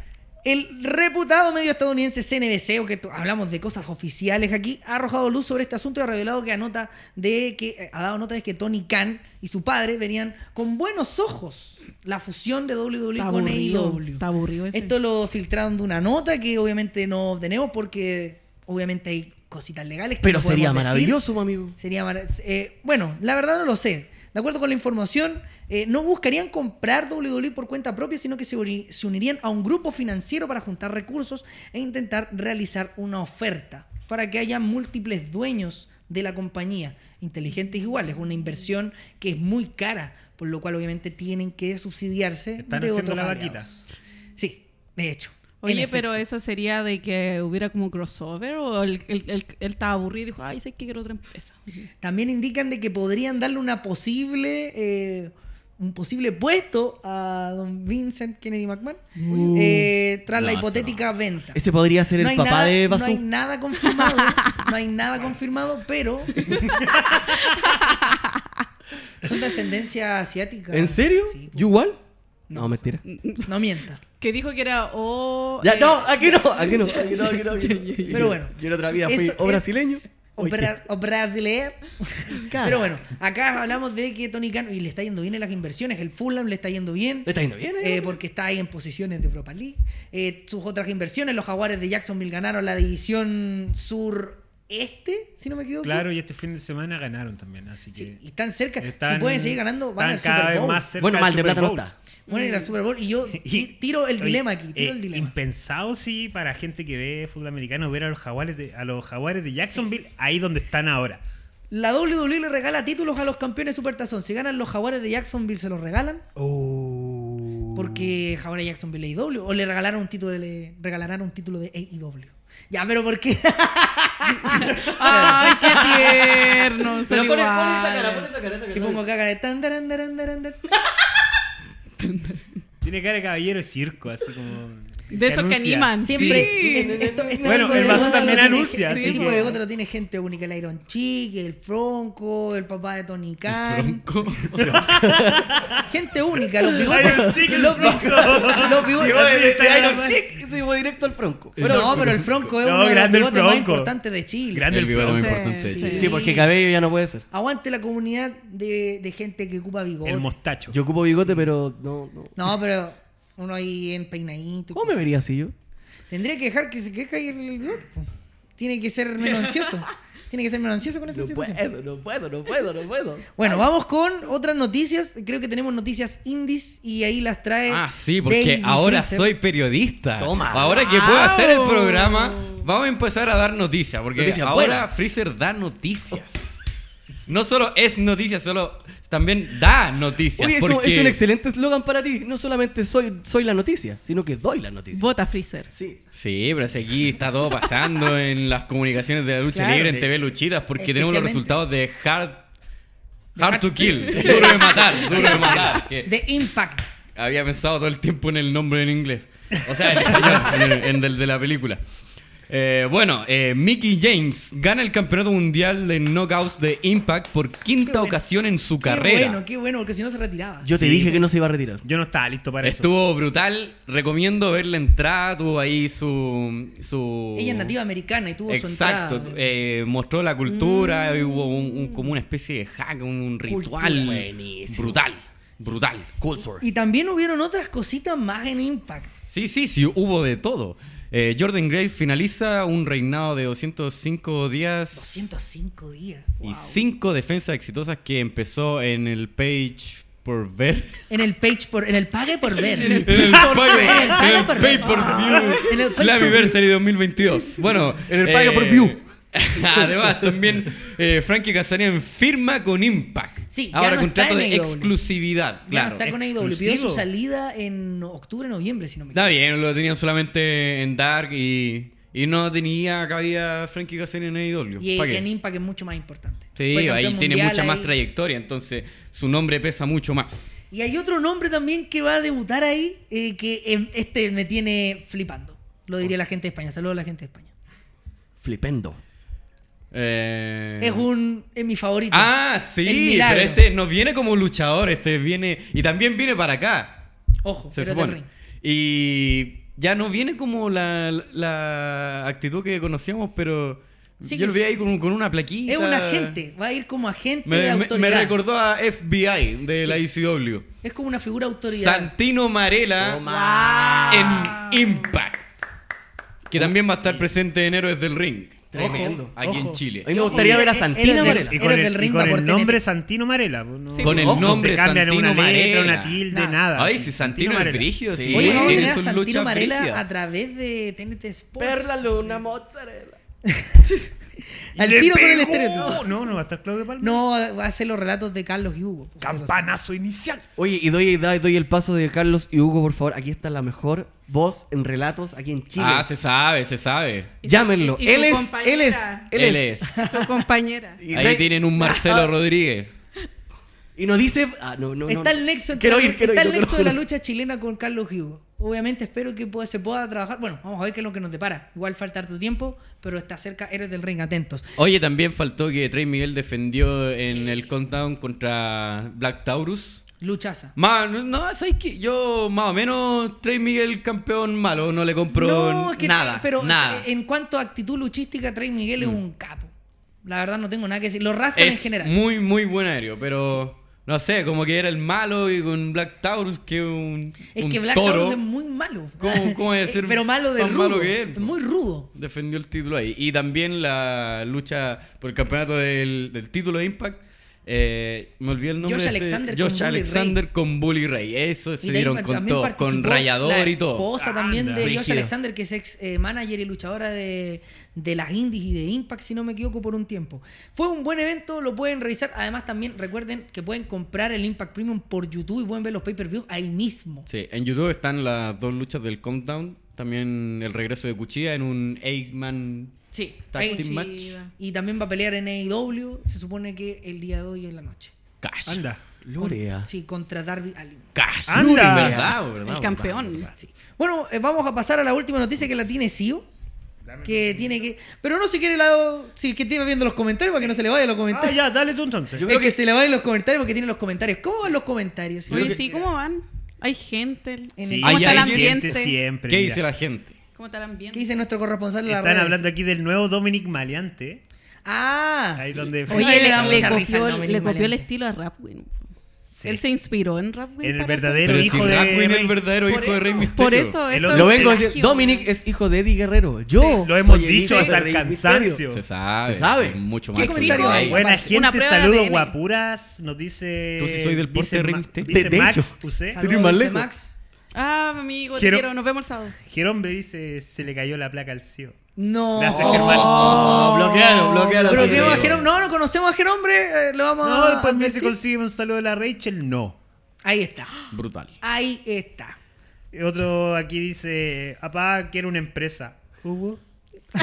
S1: el reputado medio estadounidense CNBC, o que hablamos de cosas oficiales aquí, ha arrojado luz sobre este asunto y ha revelado que anota de que eh, ha dado nota de que Tony Khan y su padre verían con buenos ojos la fusión de WWE
S5: Está
S1: con
S5: aburrido,
S1: AEW.
S5: está aburrido ese.
S1: Esto lo filtraron de una nota que obviamente no tenemos porque obviamente hay cositas legales que
S4: Pero
S1: no podemos
S4: sería
S1: decir.
S4: maravilloso, amigo.
S1: Sería mara- eh, bueno, la verdad no lo sé. De acuerdo con la información, eh, no buscarían comprar WWE por cuenta propia, sino que se, uni- se unirían a un grupo financiero para juntar recursos e intentar realizar una oferta para que haya múltiples dueños de la compañía. Inteligentes igual, es una inversión que es muy cara, por lo cual obviamente tienen que subsidiarse
S2: Están
S1: de
S2: haciendo
S1: otros
S2: la.
S1: Sí, de hecho.
S5: Oye, pero
S1: efecto.
S5: eso sería de que hubiera como crossover o él, él, él- él estaba aburrido y dijo, ay, sé que quiero otra empresa.
S1: También indican de que podrían darle una posible, eh, un posible puesto a don Vincent Kennedy McMahon eh, tras la
S3: No,
S1: hipotética venta.
S4: Ese podría ser el
S1: No
S4: papá
S1: nada-
S4: de
S1: No hay
S4: Basu.
S1: nada confirmado, no hay nada confirmado, pero son de ascendencia asiática.
S4: ¿En serio?
S1: Sí,
S4: ¿You igual? No, mentira.
S1: no mienta.
S5: Que dijo que era o...
S4: Ya,
S5: eh,
S4: no, aquí no, aquí no, aquí no, aquí no, aquí no.
S1: Pero bueno.
S4: Yo en otra vida fui o
S1: es-
S4: brasileño.
S1: O, bra- o brasileño. Pero bueno, acá hablamos de que Tony Khan y le está yendo bien en las inversiones. El Fulham le está yendo bien.
S4: ¿Le está yendo bien? eh?
S1: Eh, porque está ahí en posiciones de Europa League. Eh, sus otras inversiones, los Jaguares de Jacksonville ganaron la división sureste, si no me equivoco.
S2: Claro, y este fin de semana ganaron también, así que.
S1: Sí, y están cerca.
S2: están-
S1: si pueden seguir ganando, van al Super
S2: vez
S1: Bowl.
S2: más cerca
S4: Bueno, mal de plata no está.
S1: Van a ir al Super Bowl y yo
S2: Y-
S1: tiro el
S2: oye,
S1: dilema aquí, tiro
S2: eh,
S1: el dilema.
S2: Impensado, sí, para gente que ve fútbol americano, ver a los jaguares de, a los jaguares de Jacksonville ahí donde están ahora.
S1: La WWE le regala títulos a los campeones Supertazón. Si ganan los Jaguares de Jacksonville, se los regalan.
S4: Oh.
S1: Porque Jaguares de Jacksonville AEW. O le regalaron un título de, le regalarán un título de AEW. Ya, pero ¿por qué?
S5: Ay, qué tierno.
S4: Pero pon, pon esa cara, pon esa cara, esa cara.
S1: y pongo acá cara de tan, taran, taran, taran, taran.
S2: Tiene cara de caballero de circo, así como.
S5: De esos que animan.
S1: Siempre.
S5: Sí.
S1: es- esto- este
S2: Bueno,
S1: tipo de
S2: el Bazú también anuncia,
S1: Este tipo de bigote lo tiene gente única. El Iron Chick, el Fronco, el papá de Tony Khan.
S3: Bronco.
S1: Gente única. Los
S2: Iron
S1: bigotes.
S2: Chick,
S1: los, bigotes.
S4: De, de Iron
S2: raza.
S4: Chic y se llevó directo al Franco.
S1: no, pero el Fronco es
S2: No,
S1: uno de los bigotes más
S2: Fronco.
S1: importantes de Chile.
S2: Grande
S3: El bigote muy
S2: Fronco.
S3: importante.
S5: Sí.
S3: sí.
S4: Sí, porque cabello ya no puede ser.
S1: Aguante la comunidad de, de gente que ocupa bigote.
S2: El mostacho.
S4: Yo ocupo bigote, pero no, no.
S1: No, pero uno ahí en peinadito.
S4: ¿Cómo me vería así yo?
S1: Tendría que dejar que se crezca ahí el bigote. Tiene que ser menos ansioso. Tiene que ser menos ansioso con esa
S4: No
S1: situación.
S4: puedo, no puedo, no puedo, no puedo.
S1: Bueno, vamos con otras noticias. Creo que tenemos noticias indies y ahí las trae.
S3: Ah, sí, porque ahora
S1: Freezer.
S3: soy periodista.
S4: Toma.
S3: Ahora que puedo hacer el programa, vamos a empezar a dar noticias. Porque
S4: Noticias
S3: ahora
S4: buenas.
S3: Freezer da noticias. No solo es noticia, solo también da noticias.
S4: Oye, eso
S3: porque
S4: es un excelente eslogan para ti. No solamente soy, soy la noticia, sino que doy la noticia.
S5: Vota Freezer.
S4: Sí.
S3: Sí, pero aquí está todo pasando en las comunicaciones de la lucha
S1: Claro,
S3: libre
S1: sí.
S3: en TV Luchitas, porque tenemos los resultados de Hard, hard to Kill, duro de matar, duro de matar. Que
S1: De Impact.
S3: había pensado todo el tiempo en el nombre en inglés. O sea, en español, en, el- en el de la película. Eh, bueno, eh, Mickey James gana el campeonato mundial de knockouts de Impact por quinta
S1: bueno.
S3: ocasión en su
S1: Qué
S3: carrera.
S1: bueno, qué bueno, porque si no se retiraba.
S4: Yo te
S2: Sí.
S4: dije que no se iba a retirar.
S2: Yo no estaba listo para eso.
S3: Estuvo brutal. Recomiendo ver la entrada. Tuvo ahí su. su...
S1: Ella es nativa americana y tuvo su
S3: Exacto.
S1: entrada.
S3: eh, mostró la cultura. y Hubo un- un- como una especie de hack, un, un
S1: Cultura.
S3: ritual.
S4: Buenísimo.
S3: Brutal. Brutal.
S4: Culture.
S1: Y también hubieron otras cositas más en Impact.
S3: Sí, sí, sí, hubo de todo. Eh, Jordan Grace finaliza un reinado de 205 días
S1: 205 días.
S3: y
S1: Wow.
S3: 5 defensas exitosas que empezó en el page por ver.
S1: En el page por, en el pague por ver.
S3: En el
S1: En el pague por
S3: view
S1: En el pay
S3: Slammiversary 2022. Bueno,
S4: En el pay per view.
S3: Además, también eh, Frankie Kazarian firma con Impact.
S1: Sí, ya
S3: Ahora
S1: no
S3: contrato
S1: está
S3: de exclusividad.
S1: Ya
S3: Claro.
S1: no está con AEW. Pidió su salida en octubre, noviembre, si no me
S3: Está
S1: equivoco.
S3: bien, lo tenían solamente en Dark y, y no tenía cabida Frankie Kazarian en AEW.
S1: Y
S3: ¿Pa' qué?
S1: en Impact es mucho más importante.
S3: Sí, ahí tiene mucha más trayectoria, entonces su nombre pesa mucho más.
S1: Y hay otro nombre también que va a debutar ahí, eh, que eh, este me tiene flipando. Lo diría la gente de España. Saludos a la gente de España.
S4: Flipendo.
S3: Eh,
S1: Es un es mi favorito.
S3: Ah, sí, pero este no viene como luchador, este viene. Y también viene para acá.
S1: Ojo,
S3: Se
S1: pero es del
S3: supone.
S1: ring.
S3: Y ya no viene como la, la actitud que conocíamos, pero
S1: Sí
S3: yo lo vi ahí
S1: sí,
S3: con, con una plaquita.
S1: Es un agente, va a ir como agente
S3: Me,
S1: de
S3: me- me
S1: autoridad.
S3: recordó a FBI de
S1: Sí.
S3: la ECW.
S1: Es como una figura autoridad.
S3: Santino Marella en Impact. Que también va a estar presente en Héroes del Ring.
S4: Tremendo.
S3: Ojo, aquí en
S2: ojo.
S3: Chile.
S4: A mí me gustaría ver a
S1: Eres
S4: Santina
S1: del-
S4: Varela.
S2: Y
S1: Eres
S2: con el,
S1: del
S2: y con el nombre Santino Marella. pues, no-
S3: Con el
S2: Ojo,
S3: nombre
S2: se cambian
S3: Santino
S2: una letra,
S3: Marella.
S2: una tilde,
S1: Nada.
S2: nada.
S3: Ay,
S2: sí,
S3: si Santino es brígido, sí.
S1: Oye, vamos a tener a Santino
S3: brígidas.
S1: a través de TNT Sports.
S4: Perla Luna Mozzarella.
S1: Al
S2: ¡Le
S1: tiro con el
S2: pegó!
S1: estereotipo.
S2: No, no va a estar Claudio Palma.
S1: No, va a hacer los relatos de Carlos y Hugo.
S2: Campanazo inicial.
S4: Oye, y doy, doy, doy el paso de Carlos y Hugo, por favor. Aquí está la mejor voz en relatos aquí en Chile.
S3: Ah, se sabe, se sabe.
S5: Y
S4: Llámenlo.
S5: y-
S4: él, es, él es. Él,
S3: Él
S4: es.
S3: es.
S5: Su compañera.
S3: Ahí tienen un Marcelo Rodríguez.
S4: y nos dice. Ah, no, no,
S1: Está el nexo,
S4: Quiero ir, quiero
S1: está
S4: ir,
S1: el nexo de la lucha chilena con Carlos Hugo. Obviamente espero que pueda- se pueda trabajar. Bueno, vamos a ver qué es lo que nos depara. Igual falta harto tiempo, pero está cerca. Eres del ring, atentos.
S3: Oye, también faltó que Trey Miguel defendió en el countdown contra Black Taurus.
S1: Luchaza.
S3: Más, no, ¿sabes qué? Yo más o menos Trey Miguel campeón malo, no le compro
S1: No, es que
S3: nada.
S1: pero
S3: nada.
S1: en cuanto a actitud luchística, Trey Miguel es un capo. La verdad no tengo nada que decir. Los rascan en
S3: es
S1: general.
S3: muy, muy buen aéreo, pero no sé, como que era el malo y con Black Taurus que un,
S1: Es
S3: un
S1: que Black
S3: toro
S1: Taurus es muy malo.
S3: ¿Cómo- cómo debe
S1: Eh,
S3: ser
S1: Pero malo de rudo.
S3: malo que él?
S1: Es muy rudo.
S3: defendió el título ahí. Y también la lucha por el campeonato del, del título de Impact. Eh, me olvidé el nombre.
S1: Josh
S3: este-
S1: Alexander con
S3: Josh
S1: Bully
S3: Alexander con Bully Ray. Eso se dieron con todo. Con rayador
S1: la
S3: y todo.
S1: esposa también
S2: Anda.
S1: de Josh. Alexander, que es ex eh, manager y luchadora de, de las indies y de Impact, si no me equivoco, por un tiempo. Fue un buen evento, lo pueden revisar. Además, también recuerden que pueden comprar el Impact Premium por YouTube y pueden ver los pay-per-views ahí mismo.
S3: Sí, en YouTube están las dos luchas del Countdown. También el regreso de Cuchilla en un Ace-Man
S1: Sí,
S3: Tag
S1: ahí-
S3: Team Match.
S1: Y también va a pelear en AEW, se supone que el día de hoy en la noche.
S3: Cash.
S2: Anda.
S1: Sí, contra Darby Allin.
S3: Cash.
S2: Anda.
S3: ¿Verdad, verdad,
S5: El campeón.
S3: verdad.
S1: Sí. Bueno, eh, vamos a pasar a la última noticia que la tiene Sio. Que tiene que. Pero no si quiere la. Si que esté viendo los comentarios para que no se le vayan los
S2: Ah,
S1: comentarios.
S2: ya, dale tú entonces.
S1: Yo creo que, se le vayan los comentarios porque tiene los comentarios. ¿Cómo van los comentarios?
S5: Oye, sí, ¿cómo van? Hay gente.
S1: En
S2: Sí,
S1: el-
S5: ¿Cómo
S3: Hay
S5: está el
S3: alguien
S5: ambiente?
S2: siempre.
S3: ¿Qué
S2: mira.
S3: dice la gente?
S5: ¿Cómo está el ambiente?
S1: ¿Qué dice nuestro corresponsal de la
S2: Están
S1: redes?
S2: hablando aquí del nuevo Dominic Maleante.
S1: Ah.
S2: Ahí donde
S5: Oye,
S1: le da
S5: le,
S1: risa
S5: copió,
S1: Dominic
S5: le copió el estilo a Rapwin.
S2: Sí.
S5: Él se inspiró en Rapwin.
S2: En el verdadero
S3: Pero
S2: hijo
S3: si
S2: de Rey.
S3: el verdadero hijo de Rey Misterio.
S5: Por eso, esto
S4: Lo
S5: es
S4: vengo a decir. Dominic es hijo de Eddie Guerrero. Yo.
S2: Lo hemos
S4: soy
S2: dicho hasta el cansancio.
S3: Se sabe.
S4: Se sabe.
S3: Mucho
S1: ¿Qué
S3: más.
S1: comentario hay?
S2: Buena
S5: Una
S2: gente, saludos guapuras. Nos dice.
S3: Tú sí soy del porte
S2: dice
S3: de Rey Misterio.
S2: Max.
S1: Max.
S5: Ah, amigo, te
S2: Quiero-.
S5: Nos vemos el sábado.
S2: Jerome dice: se le cayó la placa al CEO.
S1: No.
S2: Gracias, Germán.
S4: Oh, bloquealo, bloquealo.
S1: Pero que. Jerome. No, no conocemos a Jerome, hombre. eh, lo vamos
S2: No,
S1: a.
S2: después me dice:
S1: advertir.
S2: consigue un saludo de la Rachel. No.
S1: Ahí está.
S3: Brutal.
S1: Ahí está.
S2: Y Otro aquí dice: Apá, quiero una empresa. Hugo.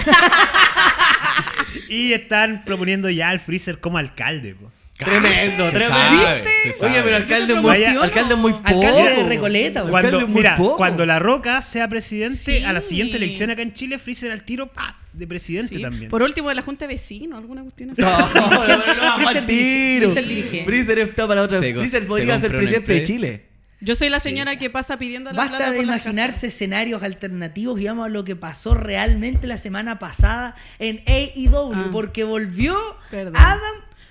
S2: y están proponiendo ya al Freezer como alcalde. po.
S4: Tremendo,
S3: Se
S4: tremendo.
S3: sabe, se sabe.
S4: Oye, pero alcalde es muy, alcalde muy poco.
S1: Alcalde de Recoleta.
S2: Cuando,
S4: Alcalde muy
S2: mira,
S4: poco.
S2: cuando La Roca sea presidente,
S5: Sí.
S2: a la siguiente elección acá en Chile, Freezer al tiro, pa, de presidente
S5: Sí.
S2: también.
S5: Por último, de la Junta de Vecinos, alguna cuestión así.
S4: No, no, no, no,
S1: Freezer
S4: tiro.
S1: Freezer dirige.
S4: Freezer está para otra.
S3: Se
S4: Freezer
S3: se
S4: podría ser presidente de. Chile.
S5: Yo soy la señora que pasa pidiendo la
S1: Basta
S5: plata
S1: de imaginarse escenarios alternativos y vamos a lo que pasó realmente la semana pasada en AEW,
S5: Ah.
S1: porque volvió
S5: Perdón.
S1: Adam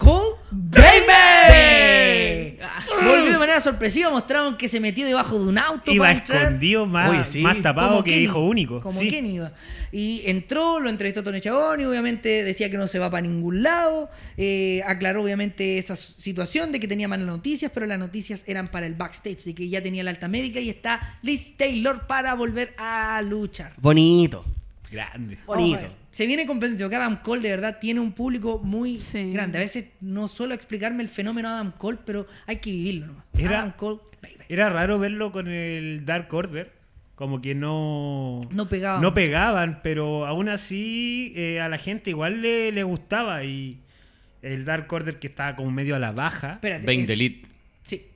S1: Cole
S5: Baby.
S1: Volvió de manera sorpresiva, mostraron que se metió debajo de un auto
S2: Iba
S1: para
S2: escondido más,
S4: Oye, sí.
S2: más tapado que
S1: Kenny,
S2: hijo único.
S1: Como
S2: sí.
S1: Kenny iba. Y entró, lo entrevistó Tony Chabón y obviamente decía que no se va para ningún lado. Eh, aclaró obviamente esa situación de que tenía malas noticias, pero las noticias eran para el backstage, de que ya tenía la alta médica y está Liz Taylor para volver a luchar.
S4: Bonito.
S2: Grande.
S4: Bonito.
S1: Se viene que Adam Cole de verdad tiene un público muy
S5: Sí.
S1: grande. A veces no suelo explicarme el fenómeno Adam Cole, pero hay que vivirlo nomás.
S2: Era-
S1: Adam Cole, baby.
S2: Era raro verlo con el Dark Order. Como que no.
S1: No pegaban.
S2: No pegaban, pero aún así eh, a la gente igual le, le gustaba. Y el Dark Order que estaba como medio a la baja.
S1: Espérate.
S3: Bane Elite.
S1: Sí.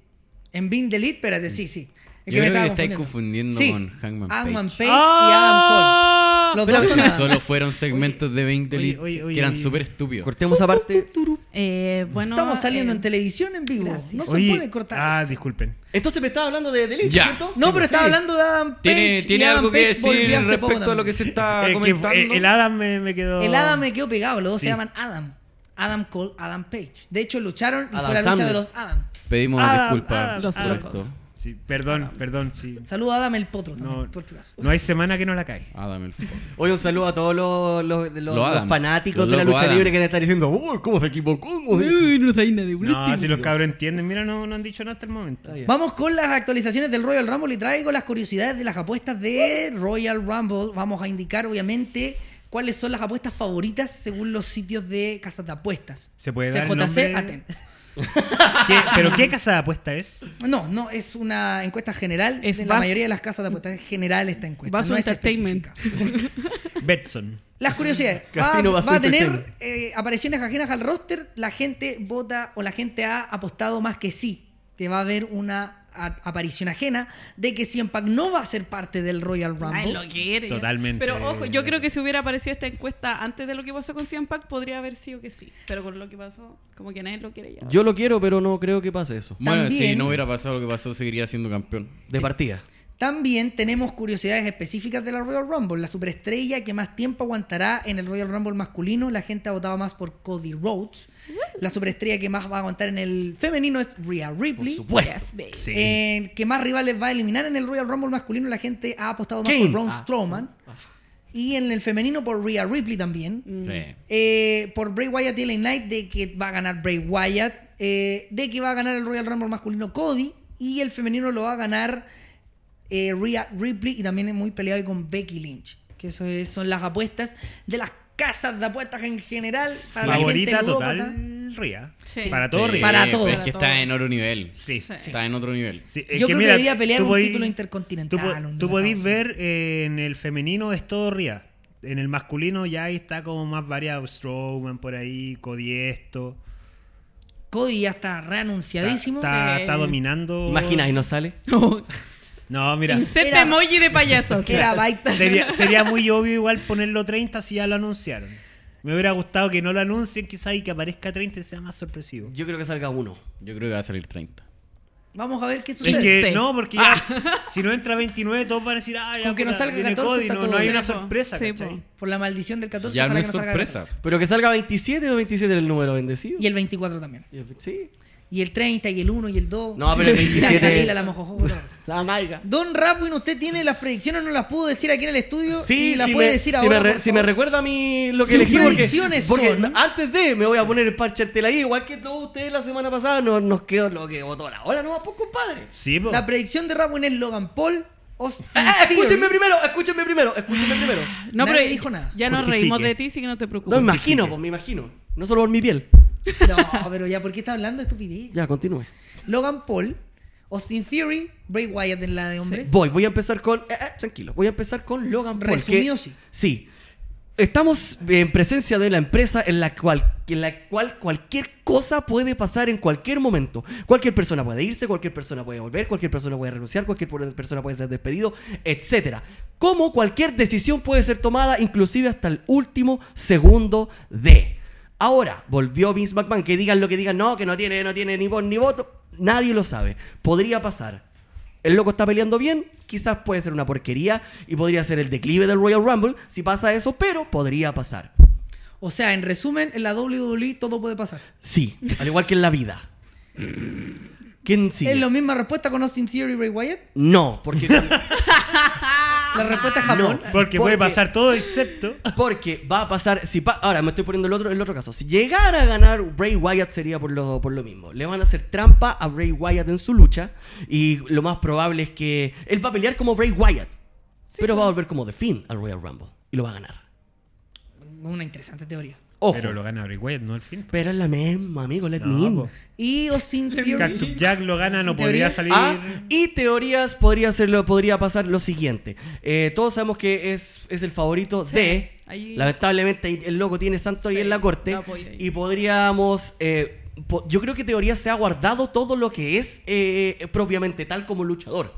S1: En Bean the Lead, espérate, sí, sí. Es
S3: Yo
S1: me
S3: creo que
S1: estaba
S3: estáis confundiendo
S1: Sí,
S3: con Hangman
S1: Hangman
S3: Page.
S1: Page
S2: ¡Ah!
S1: y Adam Cole. Los dos son
S3: solo fueron segmentos de Bane the
S2: Oye,
S3: Elite
S2: oye, oye,
S3: que eran súper estúpidos.
S4: Cortemos aparte.
S5: Eh, bueno,
S1: Estamos saliendo
S5: eh,
S1: en televisión en vivo.
S5: gracias.
S1: No se
S2: Oye,
S1: puede cortar.
S2: Ah,
S1: esto.
S2: disculpen.
S4: Entonces me estaba hablando de Delete,
S3: Ya.
S4: ¿cierto?
S1: no, pero
S4: Sí,
S1: estaba hablando de Adam Page.
S3: ¿Tiene,
S1: y
S3: ¿tiene
S1: Adam
S3: algo que
S1: Page
S3: decir respecto a lo que se está
S2: Eh, que,
S3: comentando?
S2: eh, el Adam me, me quedó.
S1: El Adam me quedó pegado. Los dos se llaman Adam. Adam Cole, Adam Page. De hecho, lucharon y
S4: Adam
S1: fue la lucha
S4: Sandler.
S1: de los Adam.
S3: Pedimos
S2: Adam,
S3: disculpas por esto.
S2: Sí, perdón, perdón, sí.
S1: Saludo a Adam el Potro también,
S2: No,
S1: por tu caso.
S2: no hay semana que no la cae.
S3: Adam el
S4: Oye, un saludo a todos los, los- los-
S3: Los
S4: los
S3: Adam.
S4: fanáticos
S3: Los
S4: de la lucha
S3: Adam.
S4: libre que están diciendo, uy, ¿cómo se equivocó? ¿Cómo se-?"
S5: Uy, no hay nada de
S2: No, si los cabros entienden, mira, no, no han dicho nada hasta el momento.
S4: Ah.
S1: Vamos con las actualizaciones del Royal Rumble y traigo las curiosidades de las apuestas de Royal Rumble. Vamos a indicar, obviamente, cuáles son las apuestas favoritas según los sitios de casas de apuestas.
S2: ¿Se puede dar el
S1: CJC,
S2: nombre?
S1: atento.
S2: ¿Qué- ¿Pero qué casa de apuesta es?
S1: No, no, es una encuesta general
S5: Es
S1: de la mayoría de las casas de apuestas. Es general esta encuesta.
S5: Basu
S1: no es
S5: Entertainment.
S1: específica.
S2: Betson.
S1: Las curiosidades. Va,
S4: Casino
S1: va
S4: Basu
S1: a tener
S4: Entertainment.
S1: eh, apariciones ajenas al roster. La gente vota o la gente ha apostado más que sí. Que va a haber una aparición ajena de que CM Punk no va a ser parte del Royal Rumble.
S5: Ay, lo quiere.
S2: Totalmente.
S5: Pero ojo, yo creo que si hubiera aparecido esta encuesta antes de lo que pasó con CM Punk, podría haber sido que sí. Pero con lo que pasó, como que nadie lo quiere ya.
S4: Yo lo quiero, pero no creo que pase eso.
S3: Bueno,
S1: También-
S3: si no hubiera pasado lo que pasó, seguiría siendo campeón.
S4: De partida.
S1: También tenemos curiosidades específicas de la Royal Rumble. La superestrella que más tiempo aguantará en el Royal Rumble masculino. La gente ha votado más por Cody Rhodes. La superestrella que más va a aguantar en el femenino es Rhea Ripley.
S5: Yes, babe.
S2: Sí.
S1: Eh, que más rivales va a eliminar en el Royal Rumble masculino. La gente ha apostado más por Braun
S4: Ah.
S1: Strowman. Y en el femenino por Rhea Ripley también.
S3: Sí.
S1: Eh, por Bray Wyatt y LA Knight de que va a ganar Bray Wyatt, eh, de que va a ganar el Royal Rumble masculino Cody y el femenino lo va a ganar eh, Rhea Ripley y también es muy peleado con Becky Lynch. Que eso es- son las apuestas de las casas de apuestas en general. Para la
S2: Favorita
S1: gente ludópata.
S2: total, Ría.
S5: Sí.
S2: Para todo
S3: Sí,
S2: Ría.
S1: Para todo.
S3: Es que está en otro nivel.
S2: Sí.
S5: Sí.
S3: Está en otro nivel.
S2: Sí, es
S1: Yo creo que debería pelear
S2: tú
S1: un
S2: podí-
S1: título
S2: Tú,
S1: intercontinental.
S2: tú
S1: de
S2: podís ver eh, en el femenino es todo Ría. En el masculino ya ahí está como más variado. Strowman por ahí, Cody esto.
S1: Cody ya está reanunciadísimo.
S2: Está,
S5: Sí.
S2: está dominando.
S4: Imagina, y no sale.
S2: No, mira.
S5: Inserte
S1: Era-
S5: emoji de payaso.
S1: Era baita.
S2: Sería, sería muy obvio igual ponerlo 30 si ya lo anunciaron. Me hubiera gustado que no lo anuncien quizás y que aparezca 30 y sea más sorpresivo.
S4: Yo creo que salga uno.
S3: Yo creo que va a salir 30.
S1: Vamos a ver qué
S2: Es
S1: sucede.
S2: que
S5: Sí.
S2: no, porque ya si no entra 29 todos van a decir, ah, ya
S1: Con que no salga
S2: viene
S1: 14
S2: Cody,
S1: está
S2: no,
S1: todo
S2: no hay
S1: bien.
S2: una sorpresa,
S5: Sí.
S1: Por la maldición del 14
S3: Ya no es
S1: que no salga
S3: sorpresa.
S1: 14.
S4: Pero que salga 27 o 27 era el número bendecido.
S1: Y el 24 también.
S4: Sí.
S1: Y el 30, y el 1, y el 2.
S4: No, pero el 27
S1: La Kalila, la mojojojo, todo.
S4: La maiga.
S1: Don Rapwin, ¿usted tiene las predicciones? ¿No las pudo decir aquí en el estudio?
S4: Sí,
S1: y las
S4: si
S1: puede
S4: me,
S1: decir
S4: si
S1: ahora.
S4: me re-
S1: por
S4: si me recuerda a mí lo que
S1: Sus
S4: elegí porque,
S1: predicciones
S4: porque
S1: son-
S4: antes de me voy a poner el parche tela ahí, igual que todos ustedes la semana pasada nos, nos quedó lo que votó la hora no pues compadre.
S2: Sí, po.
S1: La predicción de Rapwin es Logan Paul,
S4: Ah,
S1: Theory.
S4: escúchenme primero, escúchenme primero, escúchenme primero.
S5: No,
S1: Nadie
S5: pero
S1: dijo nada.
S5: Ya nos reímos de ti, así que no te
S4: No,
S5: preocupes.
S4: me imagino, pues me imagino. No solo por mi piel.
S1: No, pero ya, ¿por qué está hablando de estupidez?
S4: Ya, continúe.
S1: Logan Paul, Austin Theory, Bray Wyatt en la de hombres.
S4: Voy, voy a empezar con. eh, eh, tranquilo, voy a empezar con Logan Paul.
S1: Resumido,
S4: que-
S1: sí.
S4: Sí. Estamos en presencia de la empresa en la cual en la cual cualquier cosa puede pasar en cualquier momento. Cualquier persona puede irse, cualquier persona puede volver, cualquier persona puede renunciar, cualquier persona puede ser despedido, etc. Como cualquier decisión puede ser tomada, inclusive hasta el último segundo de. Ahora, volvió Vince McMahon, que digan lo que digan, no, que no tiene, no tiene ni voz ni voto, nadie lo sabe. Podría pasar. El loco está peleando bien, quizás puede ser una porquería y podría ser el declive del Royal Rumble si pasa eso, pero podría pasar.
S1: O sea, en resumen, en la WWE todo puede pasar.
S4: Sí, al igual que en la vida. ¿Quién sigue?
S1: ¿Es la misma respuesta con Austin Theory y Ray Wyatt?
S4: No, porque
S1: La respuesta es Japón.
S4: No.
S2: Porque puede pasar todo excepto.
S4: Porque va a pasar. Si pa- ahora me estoy poniendo el otro, el otro caso. Si llegara a ganar Bray Wyatt sería por lo, por lo mismo. Le van a hacer trampa a Bray Wyatt en su lucha. Y lo más probable es que. Él va a pelear como Bray Wyatt. pero va a volver como The Finn al Royal Rumble. Y lo va a ganar.
S1: Una interesante teoría.
S4: Ojo.
S2: Pero
S4: Pero,
S2: lo gana Bray Wyatt, no el fin.
S4: es la misma, amigo. Let me
S2: No,
S4: in.
S2: po.
S1: Y Austin Theory.
S2: Cactus Jack lo gana, no
S1: ¿Y
S2: podría
S1: teorías?
S2: salir.
S4: Ah, y teorías podría, ser lo- podría pasar lo siguiente. Eh, todos sabemos que es, es el favorito
S5: Sí,
S4: de.
S5: ahí-
S4: Lamentablemente el loco tiene santo ahí en la corte. Y podríamos. eh, po- yo creo que teoría se ha guardado todo lo que es eh, propiamente tal como luchador.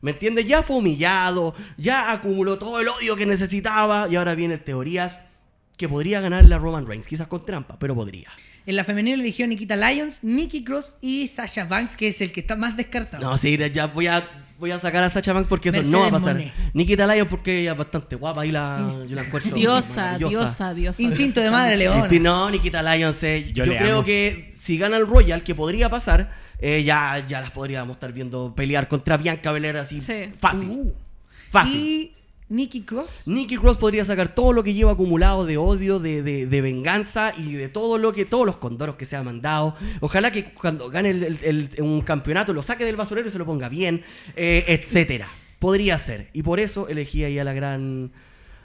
S4: ¿Me entiendes? Ya fue humillado, ya acumuló todo el odio que necesitaba. Y ahora vienen teorías que podría ganar la Roman Reigns. Quizás con trampa, pero podría.
S1: En la femenina eligió a Nikita Lyons, Nikki Cross y Sasha Banks, que es el que está más descartado.
S4: No, sí, ya voy a, voy a sacar a Sacha Banks porque eso no va a pasar. Nikita Lyon porque ella es bastante guapa y la, yo la encuentro
S5: Diosa, diosa, diosa.
S1: Instinto de madre.
S4: Inti- No, Nikita Lyons, eh, yo, creo
S2: amo.
S4: que si gana el Royal, que podría pasar, eh, ya, ya las podríamos estar viendo pelear contra Bianca Belair así
S5: Sí.
S4: fácil.
S1: Uh.
S4: Fácil.
S1: Y Nikki Cross.
S4: Nikki Cross podría sacar todo lo que lleva acumulado de odio, de, de- venganza y de todo lo que, todos los condoros que se ha mandado. Ojalá que cuando gane el- el- el- un campeonato lo saque del basurero y se lo ponga bien, eh, etcétera. Podría ser. Y por eso elegí ahí a la gran.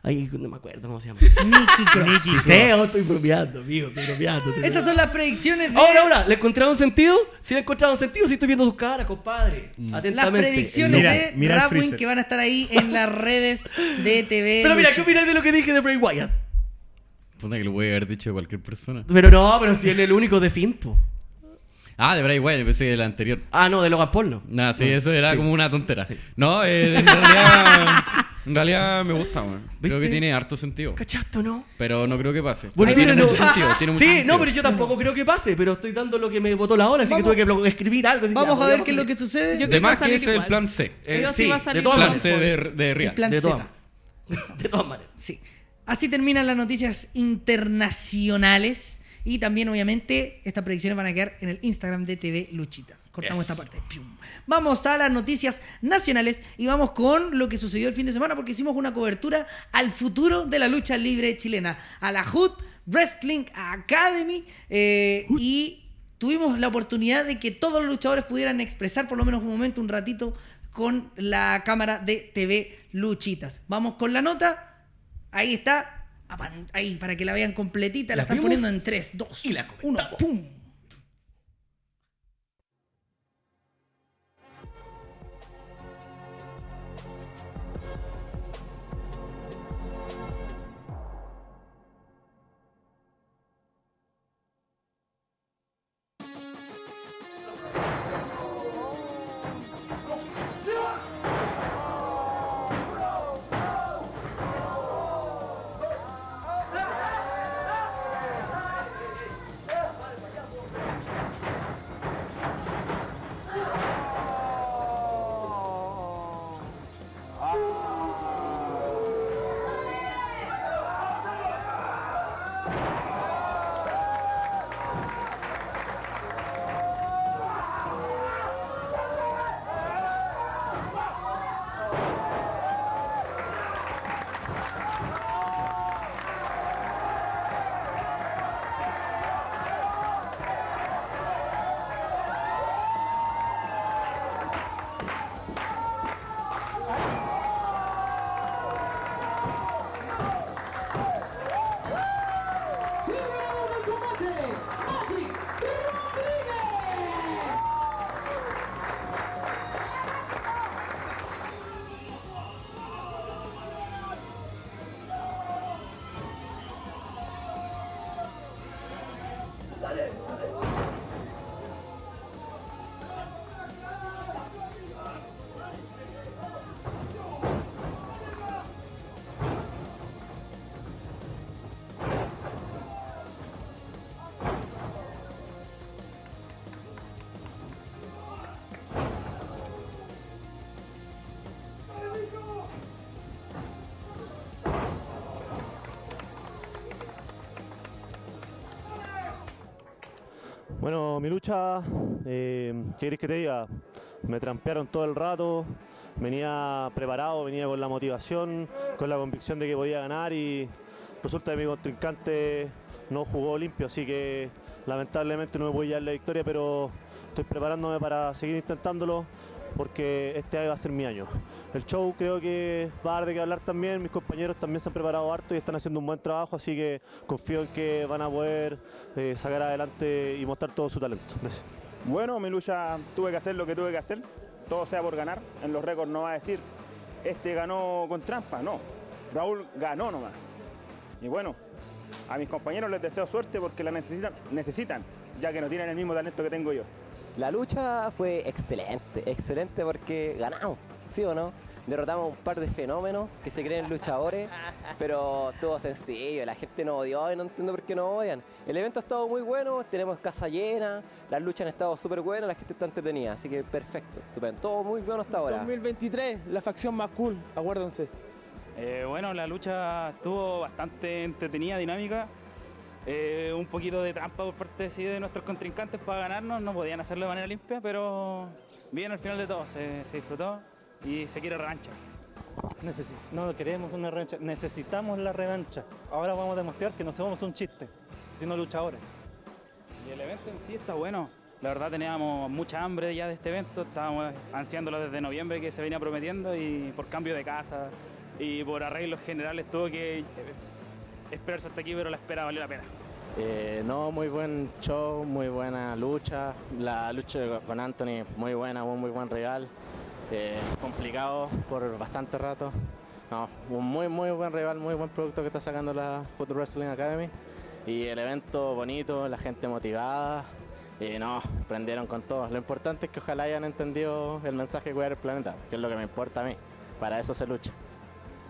S4: Ahí no me acuerdo cómo se llama.
S1: Nikki Cross.
S4: Sí,
S2: Cross.
S4: oh, estoy bromeando, amigo, estoy bromeando. estoy
S1: Esas son las predicciones de
S4: Ahora, ahora, ¿le encontraron sentido? Si le encontraron sentido, si estoy viendo tus caras, compadre.
S1: las
S4: Atentamente.
S1: predicciones
S2: Mira,
S1: de
S2: mira freezer.
S1: que van a estar ahí en las redes de TV.
S4: Pero mira, ¿qué opinas de lo que dije de Bray Wyatt?
S3: Puta que lo puede haber dicho de cualquier persona.
S4: Pero no, pero si él es el único de Finpo.
S3: Ah, de Bray Wyatt, pensé del anterior.
S4: Ah, no, de Logan Paul no.
S3: Nah, sí, eso era
S4: Sí.
S3: como una tontera. No, eh, en realidad. En realidad me gusta, weón. Creo que tiene harto sentido.
S4: ¿Cachaste o no?
S3: Pero no creo que pase.
S4: Bueno,
S3: tiene mucho sentido. Tiene mucho
S4: sí,
S3: sentido.
S4: no, pero yo tampoco creo que pase, pero estoy dando lo que me votó la ola, así
S1: Vamos-
S4: que tuve que escribir algo. así que
S1: Vamos
S4: ya,
S1: a ver qué es lo que sucede.
S5: Yo
S3: De
S5: creo que va
S3: más
S5: a
S3: que
S5: salir
S3: es el
S5: igual.
S3: plan C.
S4: Eh,
S5: Sí o sí
S4: sí,
S5: va a salir
S4: de todas
S3: Plan. C de, de
S1: El
S3: Real.
S1: plan
S4: De
S1: Z.
S4: De todas maneras.
S1: Sí. Así terminan las noticias internacionales. Y también, obviamente, estas predicciones van a quedar en el Instagram de TV Luchitas. Cortamos
S3: Yes.
S1: esta parte. Pium. Vamos a las noticias nacionales y vamos con lo que sucedió el fin de semana porque hicimos una cobertura al futuro de la lucha libre chilena. A la Hood Wrestling Academy. eh, y tuvimos la oportunidad de que todos los luchadores pudieran expresar por lo menos un momento, un ratito, con la cámara de TV Luchitas. Vamos con la nota. Ahí está. Ahí, para que la vean completita. La,
S4: La
S1: están
S4: vimos
S1: poniendo en 3, 2,
S4: y la
S1: 1.
S4: comentamos.
S1: ¡Pum!
S6: Mi lucha, eh, ¿qué querés que te diga? Me trampearon todo el rato, venía preparado, venía con la motivación, con la convicción de que podía ganar y resulta que mi contrincante no jugó limpio, así que lamentablemente no me a llevar la victoria, pero estoy preparándome para seguir intentándolo porque este va a ser mi año. El show creo que va a dar de qué hablar también, mis compañeros también se han preparado harto y están haciendo un buen trabajo, así que confío en que van a poder eh, sacar adelante y mostrar todo su talento.
S7: Bueno, mi lucha tuve que hacer lo que tuve que hacer, todo sea por ganar. En los récords no va a decir, este ganó con trampa, no. Raúl ganó nomás. Y bueno, a mis compañeros les deseo suerte porque la necesitan, necesitan, ya que no tienen el mismo talento que tengo yo.
S8: La lucha fue excelente, excelente porque ganamos, ¿sí o no? Derrotamos un par de fenómenos que se creen luchadores, pero estuvo sencillo, la gente nos odió y no entiendo por qué nos odian. El evento ha estado muy bueno, tenemos casa llena, las luchas han estado súper buenas, la gente está entretenida, así que perfecto, estupendo, todo muy bueno hasta ahora.
S9: 2023, la facción más cool, acuérdense.
S10: Eh, bueno, la lucha estuvo bastante entretenida, dinámica. Eh, un poquito de trampa por parte sí, de nuestros contrincantes para ganarnos, no podían hacerlo de manera limpia, pero bien al final de todo, se, se disfrutó y se quiere revancha.
S11: Necesi- no queremos una revancha, necesitamos la revancha. Ahora vamos a demostrar que no somos un chiste, sino luchadores.
S10: Y el evento en sí está bueno. La verdad teníamos mucha hambre ya de este evento, estábamos ansiándolo desde noviembre que se venía prometiendo y por cambio de casa y por arreglos generales tuvo que esperarse hasta aquí, pero la espera valió la pena.
S12: Eh, no, muy buen show, muy buena lucha. La lucha con Anthony, muy buena, un muy buen rival. Eh, complicado por bastante rato. No, un muy, muy buen rival, muy buen producto que está sacando la Foot Wrestling Academy. Y el evento bonito, la gente motivada. Y no, prendieron con todo. Lo importante es que ojalá hayan entendido el mensaje que cuidar el planeta, que es lo que me importa a mí. Para eso se lucha.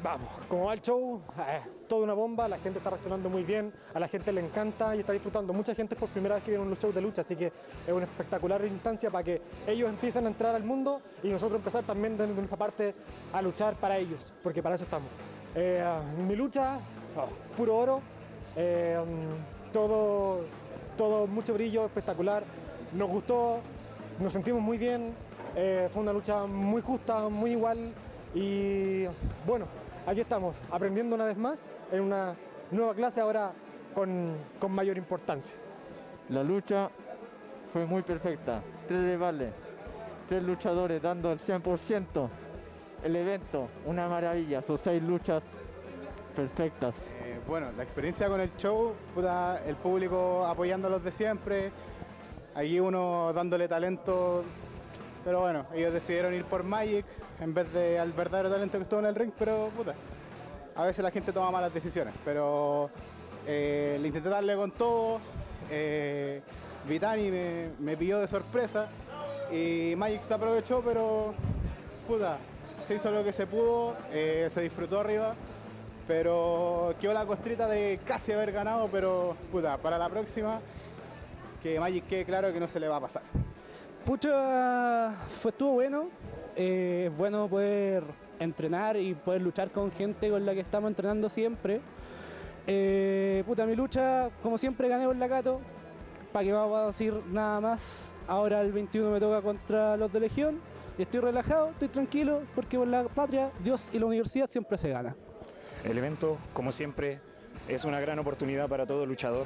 S13: Vamos, como va el show, eh, toda una bomba, la gente está reaccionando muy bien, a la gente le encanta y está disfrutando. Mucha gente es por primera vez que viene un show de lucha, así que es una espectacular instancia para que ellos empiecen a entrar al mundo y nosotros empezar también desde nuestra parte a luchar para ellos, porque para eso estamos. Eh, mi lucha, puro oro, eh, todo, todo mucho brillo, espectacular, nos gustó, nos sentimos muy bien, eh, fue una lucha muy justa, muy igual y bueno, aquí estamos, aprendiendo una vez más en una nueva clase ahora con, con mayor importancia.
S14: La lucha fue muy perfecta. Tres rivales, tres luchadores dando el 100%. El evento, una maravilla. Sus seis luchas perfectas.
S15: Eh, bueno, la experiencia con el show, puta, el público apoyándolos de siempre, allí uno dándole talento, pero bueno, ellos decidieron ir por Magic en vez de al verdadero talento que estuvo en el ring, pero puta, a veces la gente toma malas decisiones, pero eh, le intenté darle con todo, eh, Vitani me, me pilló de sorpresa y Magic se aprovechó, pero puta, se hizo lo que se pudo, eh, se disfrutó arriba. Pero quedó la costrita de casi haber ganado, pero puta, para la próxima, que Magic quede claro que no se le va a pasar.
S9: Pucha, fue estuvo bueno. Eh, es bueno poder entrenar y poder luchar con gente con la que estamos entrenando siempre. Eh, puta, mi lucha, como siempre, gané por la Cato. Para que vamos a decir nada más. Ahora el 21 me toca contra los de Legión. Y estoy relajado, estoy tranquilo, porque por la patria, Dios y la universidad siempre se gana.
S16: El evento, como siempre, es una gran oportunidad para todo luchador,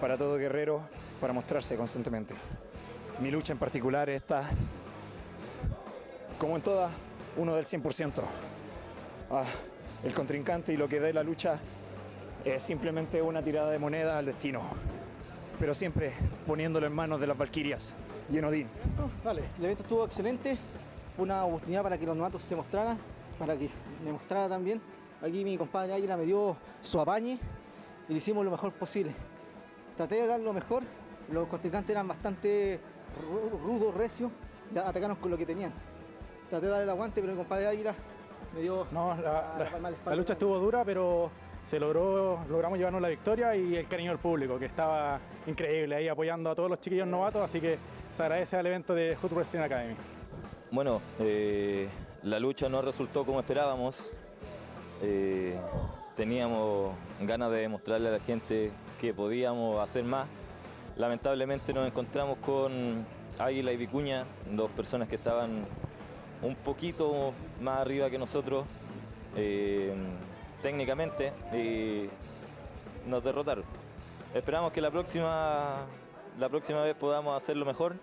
S16: para todo guerrero, para mostrarse constantemente. Mi lucha en particular está, como en todas, uno del 100%. Ah, el contrincante y lo que dé la lucha es simplemente una tirada de moneda al destino, pero siempre poniéndolo en manos de las Valquirias y en Odín.
S17: Vale, el evento estuvo excelente. Fue una oportunidad para que los novatos se mostraran, para que me mostrara también. Aquí mi compadre Águila me dio su apañe y le hicimos lo mejor posible. Traté de dar lo mejor. Los contrincantes eran bastante ru- rudos, recios, ya atacaron con lo que tenían. Traté de dar el aguante, pero mi compadre Águila me dio.
S13: No, la,
S17: la palma a la espalda.
S13: la lucha estuvo dura, pero se logró, logramos llevarnos la victoria y el cariño del público, que estaba increíble ahí apoyando a todos los chiquillos novatos, así que se agradece al evento de Hood Wrestling Academy.
S18: Bueno, eh, la lucha no resultó como esperábamos. Eh, teníamos ganas de demostrarle a la gente que podíamos hacer más lamentablemente nos encontramos con Águila y Vicuña, dos personas que estaban un poquito más arriba que nosotros eh, técnicamente y nos derrotaron. Esperamos que la próxima, la próxima vez podamos hacerlo mejor.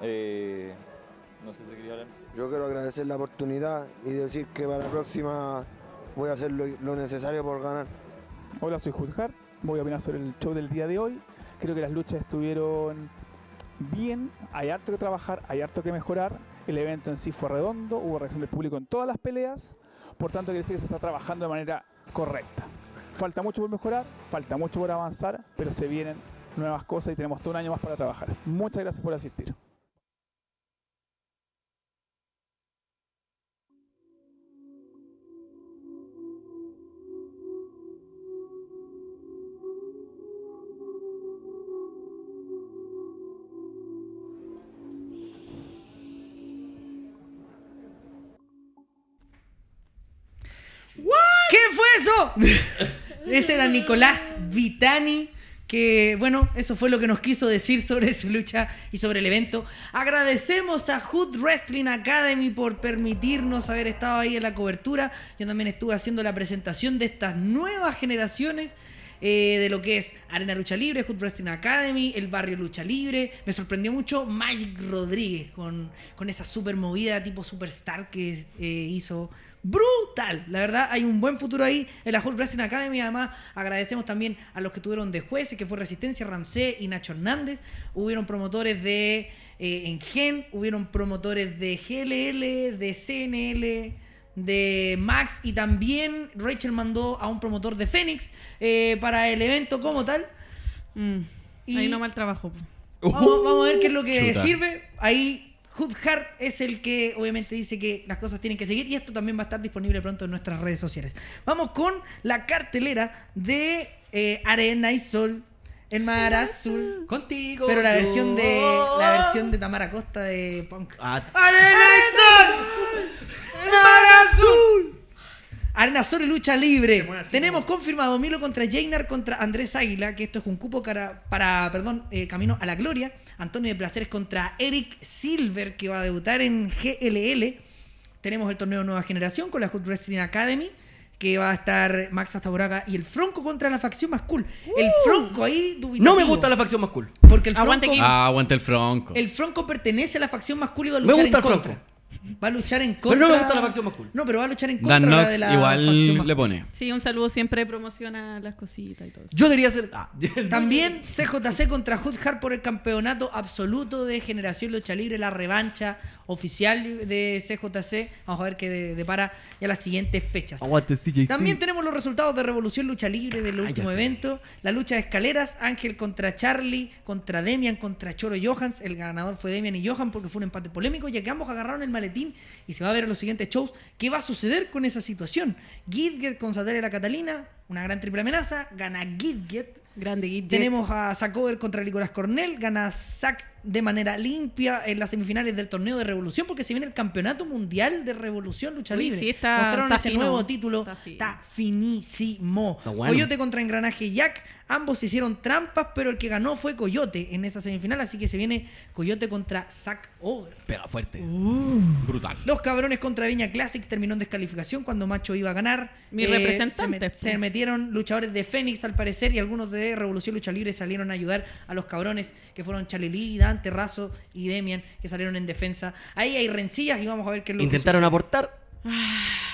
S18: Eh, no sé si quería hablar.
S19: Yo quiero agradecer la oportunidad y decir que para la próxima voy a hacer lo, lo necesario por ganar.
S20: Hola, soy Juzgar. Voy a opinar sobre el show del día de hoy. Creo que las luchas estuvieron bien. Hay harto que trabajar, hay harto que mejorar. El evento en sí fue redondo, hubo reacción del público en todas las peleas. Por tanto, quiere decir que se está trabajando de manera correcta. Falta mucho por mejorar, falta mucho por avanzar, pero se vienen nuevas cosas y tenemos todo un año más para trabajar. Muchas gracias por asistir.
S1: Eso? Ese era Nicolás Vitani. Que bueno, eso fue lo que nos quiso decir sobre su lucha y sobre el evento. Agradecemos a Hood Wrestling Academy por permitirnos haber estado ahí en la cobertura. Yo también estuve haciendo la presentación de estas nuevas generaciones eh, de lo que es Arena Lucha Libre, Hood Wrestling Academy, el barrio Lucha Libre. Me sorprendió mucho Mike Rodríguez con, con esa super movida tipo superstar que eh, hizo. Brutal, la verdad hay un buen futuro ahí en la Hood Wrestling Academy. Además, agradecemos también a los que tuvieron de jueces, que fue Resistencia, Ramsey y Nacho Hernández. Hubieron promotores de eh, Engen, hubieron promotores de GLL, de CNL, de Max y también Rachel mandó a un promotor de Fénix eh, para el evento como tal.
S5: Ahí no mal trabajo.
S1: Vamos, vamos a ver qué es lo que
S5: Chuta.
S1: sirve. Ahí Hood Hart es el que obviamente dice que las cosas tienen que seguir y esto también va a estar disponible pronto en nuestras redes sociales. Vamos con la cartelera de eh, Arena y Sol. El mar azul.
S4: Contigo.
S1: Pero la versión de la versión de Tamara Costa de Punk.
S4: Ah,
S1: ¡Mar azul! Arena Sol y lucha libre. Tenemos confirmado Milo contra Jainar contra Andrés Águila, que esto es un cupo cara- para, perdón, eh, Camino a la Gloria. Antonio de Placeres contra Eric Silver, que va a debutar en GLL. Tenemos el torneo Nueva Generación con la Hood Wrestling Academy, que va a estar Max Astaboraga y el Fronco contra la facción más cool. El Fronco ahí dubitativo.
S4: No me gusta la facción más cool.
S1: Porque el Fronco,
S3: Ah, aguanta el Fronco.
S1: el Fronco pertenece a la facción más cool y va a
S4: Me
S1: luchar
S4: gusta
S1: en
S4: el
S1: contra. Va a luchar en
S4: Pero
S1: contra.
S4: no me gusta la facción más cool.
S1: No, pero va a luchar en contra
S3: Dan Knox
S1: de la facción
S3: igual
S1: más
S3: le pone.
S5: Sí, un saludo siempre promociona las cositas y todo eso.
S4: Yo debería ser. ah,
S1: También CJC contra Hood Hard por el campeonato absoluto de Generación Lucha Libre, la revancha oficial de CJC. Vamos a ver qué de- depara ya las siguientes fechas. También tenemos los resultados de Revolución Lucha Libre del último evento. La lucha de escaleras, Ángel contra Charlie, contra Demian, contra Choro Johans. El ganador fue Demian y Johan porque fue un empate polémico, ya que ambos agarraron el maletín y se va a ver en los siguientes shows qué va a suceder con esa situación. Gidget con Sataria la Catalina, una gran triple amenaza, gana Gidget.
S5: Grande Gidget.
S1: Tenemos a Sacover contra Nicolás Cornell, gana Zack de manera limpia en las semifinales del torneo de Revolución porque se viene el campeonato mundial de Revolución Lucha
S5: Uy,
S1: Libre.
S5: sí, está-
S1: Mostraron
S5: está
S1: ese
S5: fino.
S1: nuevo título,
S5: Está
S1: está, finísimo.
S4: Está bueno.
S1: Coyote contra Engranaje Jack, ambos hicieron trampas, pero el que ganó fue Coyote en esa semifinal, así que se viene Coyote contra Zack Over.
S4: Pero fuerte.
S3: Brutal.
S1: Los cabrones contra Viña Classic terminó en descalificación cuando Macho iba a ganar.
S5: Mi
S1: Eh,
S5: representante,
S1: Se, met-
S5: po.
S1: se metieron luchadores de Fénix al parecer y algunos de Revolución Lucha Libre salieron a ayudar a los cabrones que fueron Chalelí, Dante, Razo y Demian que salieron en defensa. Ahí hay rencillas y vamos a ver qué es lo que
S4: Intentaron aportar.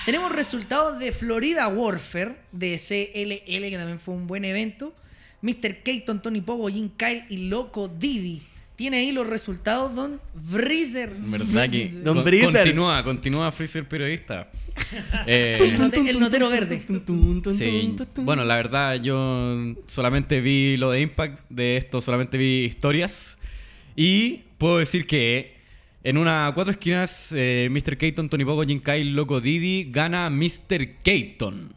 S1: Tenemos resultados de Florida Warfare, de CLL, que también fue un buen evento. Mr. Keaton, Tony Pogo, Jim Kyle y Loco Didi. Tiene ahí los resultados, Don Freezer.
S3: ¿Verdad que
S1: Don
S3: con- continúa, continúa Freezer periodista? Eh,
S1: El, note- el notero verde.
S3: Sí, bueno, la verdad yo solamente vi lo de Impact, de esto solamente vi historias y puedo decir que en una cuatro esquinas eh, Mr. Keaton, Tony Pogo, Jin Kai, Loco Didi gana Mr. Keaton,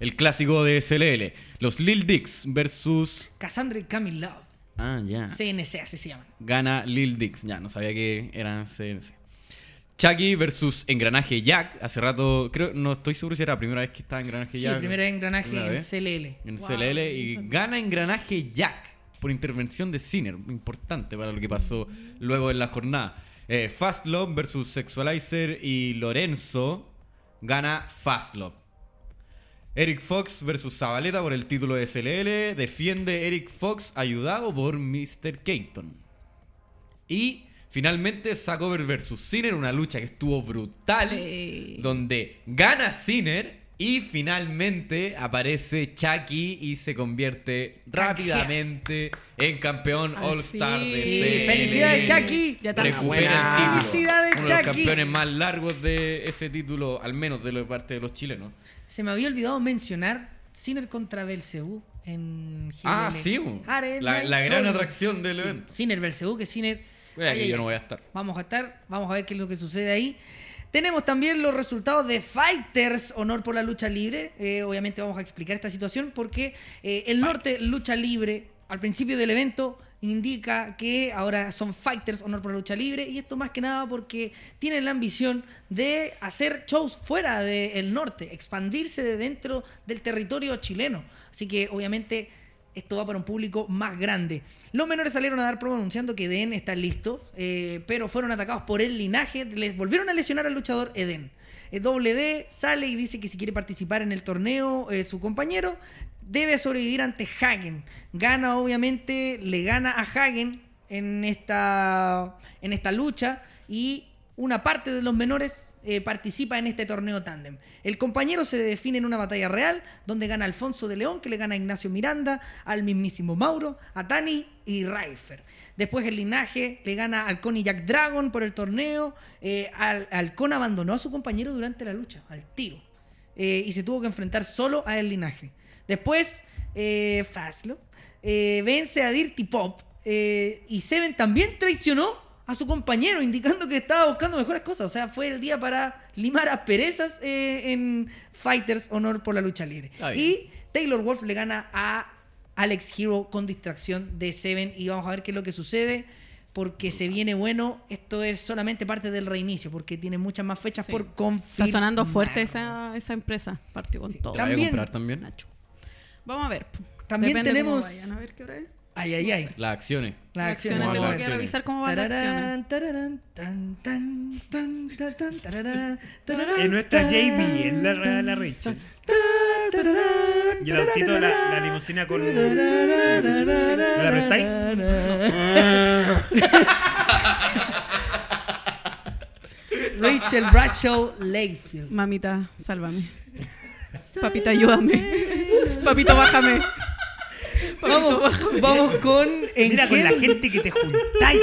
S3: el clásico de CLL. Los Lil Dicks versus...
S1: Cassandra y Camille Love.
S3: Ah, ya.
S1: CNC, así se llaman.
S3: Gana Lil Dix. Ya, no sabía que eran CNC. Chucky versus Engranaje Jack. Hace rato, creo, no estoy seguro si era la primera vez que estaba Engranaje
S1: Sí,
S3: Jack.
S1: el primer engranaje
S3: Primera
S1: en
S3: vez.
S1: CLL.
S3: En
S1: Wow,
S3: CLL y gana Engranaje Jack. por intervención de Sinner, importante para lo que pasó luego en la jornada. Eh, Fastlove versus Sexualizer y Lorenzo gana Fastlove. Eric Fox versus Zabaleta por el título de SLL. Defiende Eric Fox ayudado por Mr. Keaton. Y finalmente Sacover versus Sinner, una lucha que estuvo brutal. Donde gana Sinner y finalmente aparece Chucky y se convierte rápidamente en campeón
S1: Al
S3: All-Star
S1: fin.
S3: de SLL.
S1: felicidades, Chucky. Ya.
S3: Recupera el título.
S1: Felicidades,
S3: Uno de los
S1: Chucky.
S3: campeones más largos de ese título, al menos de lo- parte de los chilenos.
S1: Se me había olvidado mencionar Sinner contra Belcebú en GLL.
S3: Ah, sí.
S1: Arena
S3: La- gran
S1: Sol.
S3: atracción del
S1: Sí,
S3: evento.
S1: Sinner Belcebú, que Sinner. Ay,
S3: que
S1: ay,
S3: yo no voy a estar.
S1: Vamos a estar, vamos a ver qué es lo que sucede ahí. Tenemos también los resultados de Fighters, honor por la lucha libre. Eh, obviamente vamos a explicar esta situación porque eh, el norte lucha libre al principio del evento indica que ahora son Fighters, honor por la lucha libre. Y esto más que nada porque tienen la ambición de hacer shows fuera del norte, expandirse de dentro del territorio chileno. Así que obviamente esto va para un público más grande. Los menores salieron a dar promo anunciando que Eden está listo, eh, pero fueron atacados por el linaje. Les volvieron a lesionar al luchador Eden. El doble D sale y dice que si quiere participar en el torneo, eh, su compañero debe sobrevivir ante Hagen. Gana, obviamente, le gana a Hagen en esta, en esta lucha y una parte de los menores eh, participa en este torneo tándem. El compañero se define en una batalla real donde gana Alfonso de León, que le gana a Ignacio Miranda, al mismísimo Mauro, a Tani y Raifer. Después el linaje le gana al Con y Jack Dragon por el torneo. Eh, al, Halcón abandonó a su compañero durante la lucha, al tiro. Eh, y se tuvo que enfrentar solo a el linaje. Después, Faslo vence a Dirty Pop. y Seven también traicionó a su compañero, indicando que estaba buscando mejores cosas. O sea, fue el día para limar asperezas eh, en Fighters Honor por la lucha libre. Y Taylor Wolf le gana a Alex Hero con distracción de Seven. Y vamos a ver qué es lo que sucede. Porque se viene bueno. Esto es solamente parte del reinicio. Porque tiene muchas más fechas por confirmar.
S5: Está sonando fuerte esa, esa empresa. Partió con todo.
S3: ¿Te la voy a
S1: También-
S3: comprar también?
S5: Vamos a ver.
S1: También
S5: Depende cómo
S1: tenemos-
S5: vayan. A ver qué hora es.
S1: Ay, ay, ay.
S3: Las acciones.
S1: Las acciones.
S3: ¿Cómo van
S5: Tengo que revisar cómo van las acciones.
S2: Nuestra
S1: tan,
S2: JB, en la, la Rachel. Y el autito, la, la limusina con. ¿Me la prestáis?
S1: Rachel Bradshaw Layfield.
S5: Mamita, sálvame. Papita, ayúdame. Papito, bájame.
S1: Vamos, vamos con
S2: Mira con la gente que te juntáis.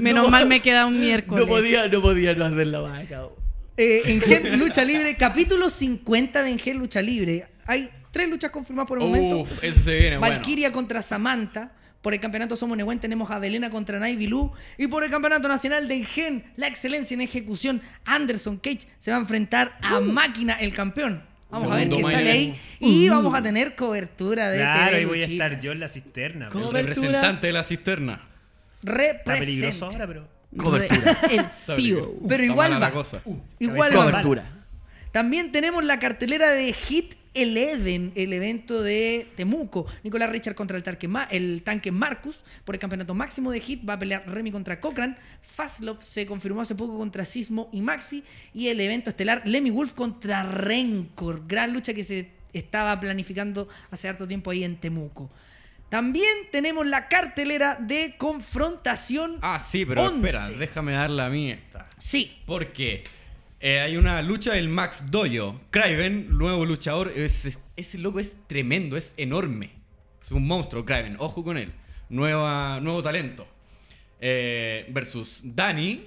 S5: Menos mal me queda un miércoles.
S4: No podía, no podía no hacer la vaca.
S1: Eh, Engel Lucha Libre, capítulo 50 de Engel Lucha Libre. Hay tres luchas confirmadas por el momento.
S3: Uf, eso se viene bueno.
S1: Valkyria contra Samantha. Por el campeonato Somos Nehuen tenemos a Belena contra Naivi Lu. Y por el campeonato nacional de Engen, la excelencia en ejecución, Anderson Cage se va a enfrentar a Máquina, el campeón. Vamos a ver qué sale ahí. Y vamos a tener cobertura de
S2: Claro,
S1: TV
S2: ahí voy a
S1: Luchita.
S2: estar yo en la cisterna.
S3: El representante de la cisterna.
S2: Está peligroso ahora, pero.
S4: Cobertura.
S5: El CEO.
S1: Pero
S3: Está
S1: igual
S3: mala
S1: va.
S3: cosa.
S1: Igual va.
S4: Cobertura.
S1: También tenemos la cartelera de Hit Eleven, el evento de Temuco. Nicolás Richard contra el, tanque Ma- el tanque Marcus. Por el campeonato máximo de Hit va a pelear Remy contra Cochran. Fastlove se confirmó hace poco contra Sismo y Maxi. Y el evento estelar Lemmy Wolf contra Rencor. Gran lucha que se estaba planificando hace harto tiempo ahí en Temuco. También tenemos la cartelera de confrontación.
S3: Ah, sí, pero
S1: 11.
S3: espera, déjame darle a mí esta.
S1: Sí.
S3: Porque eh, hay una lucha del Max Doyo. Kraven, nuevo luchador, es- ese loco es tremendo, es enorme. Es un monstruo, Kraven, ojo con él. Nueva, nuevo talento. Eh, versus Dani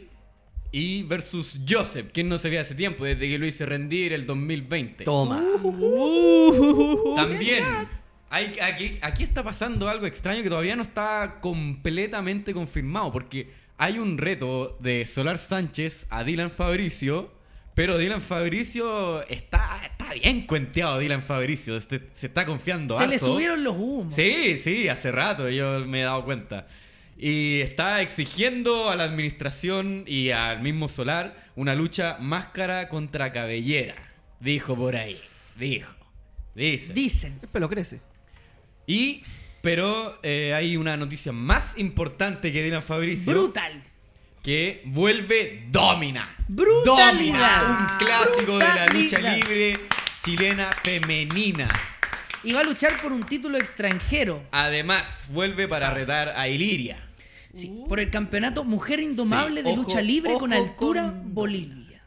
S3: y versus Joseph, quien no se ve hace tiempo, desde que lo hice rendir el 2020.
S4: Toma.
S3: También, hay, aquí, aquí está pasando algo extraño que todavía no está completamente confirmado, porque hay un reto de Solar Sánchez a Dylan Fabricio, pero Dylan Fabricio está, está bien cuenteado, Dylan Fabricio, este- se está confiando.
S1: Se le subieron los humos.
S3: Sí, sí, hace rato yo me he dado cuenta. Y está exigiendo a la administración y al mismo Solar una lucha máscara contra cabellera. Dijo por ahí. Dijo. Dice.
S1: Dicen.
S4: El pelo crece.
S3: Y Pero eh, hay una noticia más importante que a Fabricio.
S1: Brutal.
S3: Que vuelve Domina.
S1: Brutalidad.
S3: Domina, un clásico de la lucha libre chilena femenina.
S1: Y va a luchar por un título extranjero.
S3: Además, vuelve para retar a Iliria.
S1: Sí, por el campeonato Mujer Indomable
S3: Sí,
S1: de
S3: ojo,
S1: lucha libre con altura Bolivia.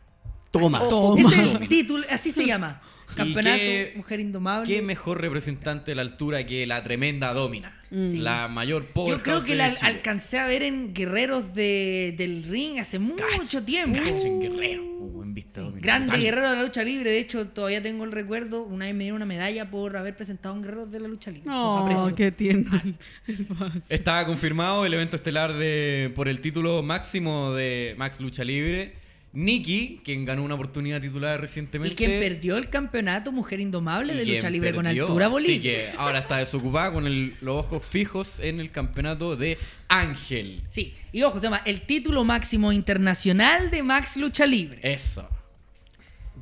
S4: Toma.
S1: Así-
S3: Toma.
S1: Es el título, así se llama.
S3: ¿Y
S1: Campeonato
S3: qué-
S1: Mujer Indomable.
S3: ¿Qué mejor representante de la altura que la tremenda Domina?
S1: Sí.
S3: La mayor power
S1: Yo creo que la
S3: Chile.
S1: alcancé a ver en Guerreros de, del Ring hace mucho tiempo.
S3: Cacho en Guerrero. Un buen visto, Domina.
S1: Grande
S3: Total.
S1: guerrero de la lucha libre. De hecho, todavía tengo el recuerdo. Una vez me dieron una medalla por haber presentado un guerrero de la lucha libre.
S5: No,
S1: aprecio.
S5: qué tierno.
S3: Estaba confirmado el evento estelar de por el título máximo de Max Lucha Libre. Nikki, quien ganó una oportunidad titular recientemente.
S1: Y quien perdió el campeonato Mujer Indomable de lucha libre con altura
S3: Así
S1: Bolivia.
S3: que ahora está desocupada con el- los ojos fijos en el campeonato de Ángel.
S1: Sí, y ojo, se llama el título máximo internacional de Max Lucha Libre.
S3: Eso.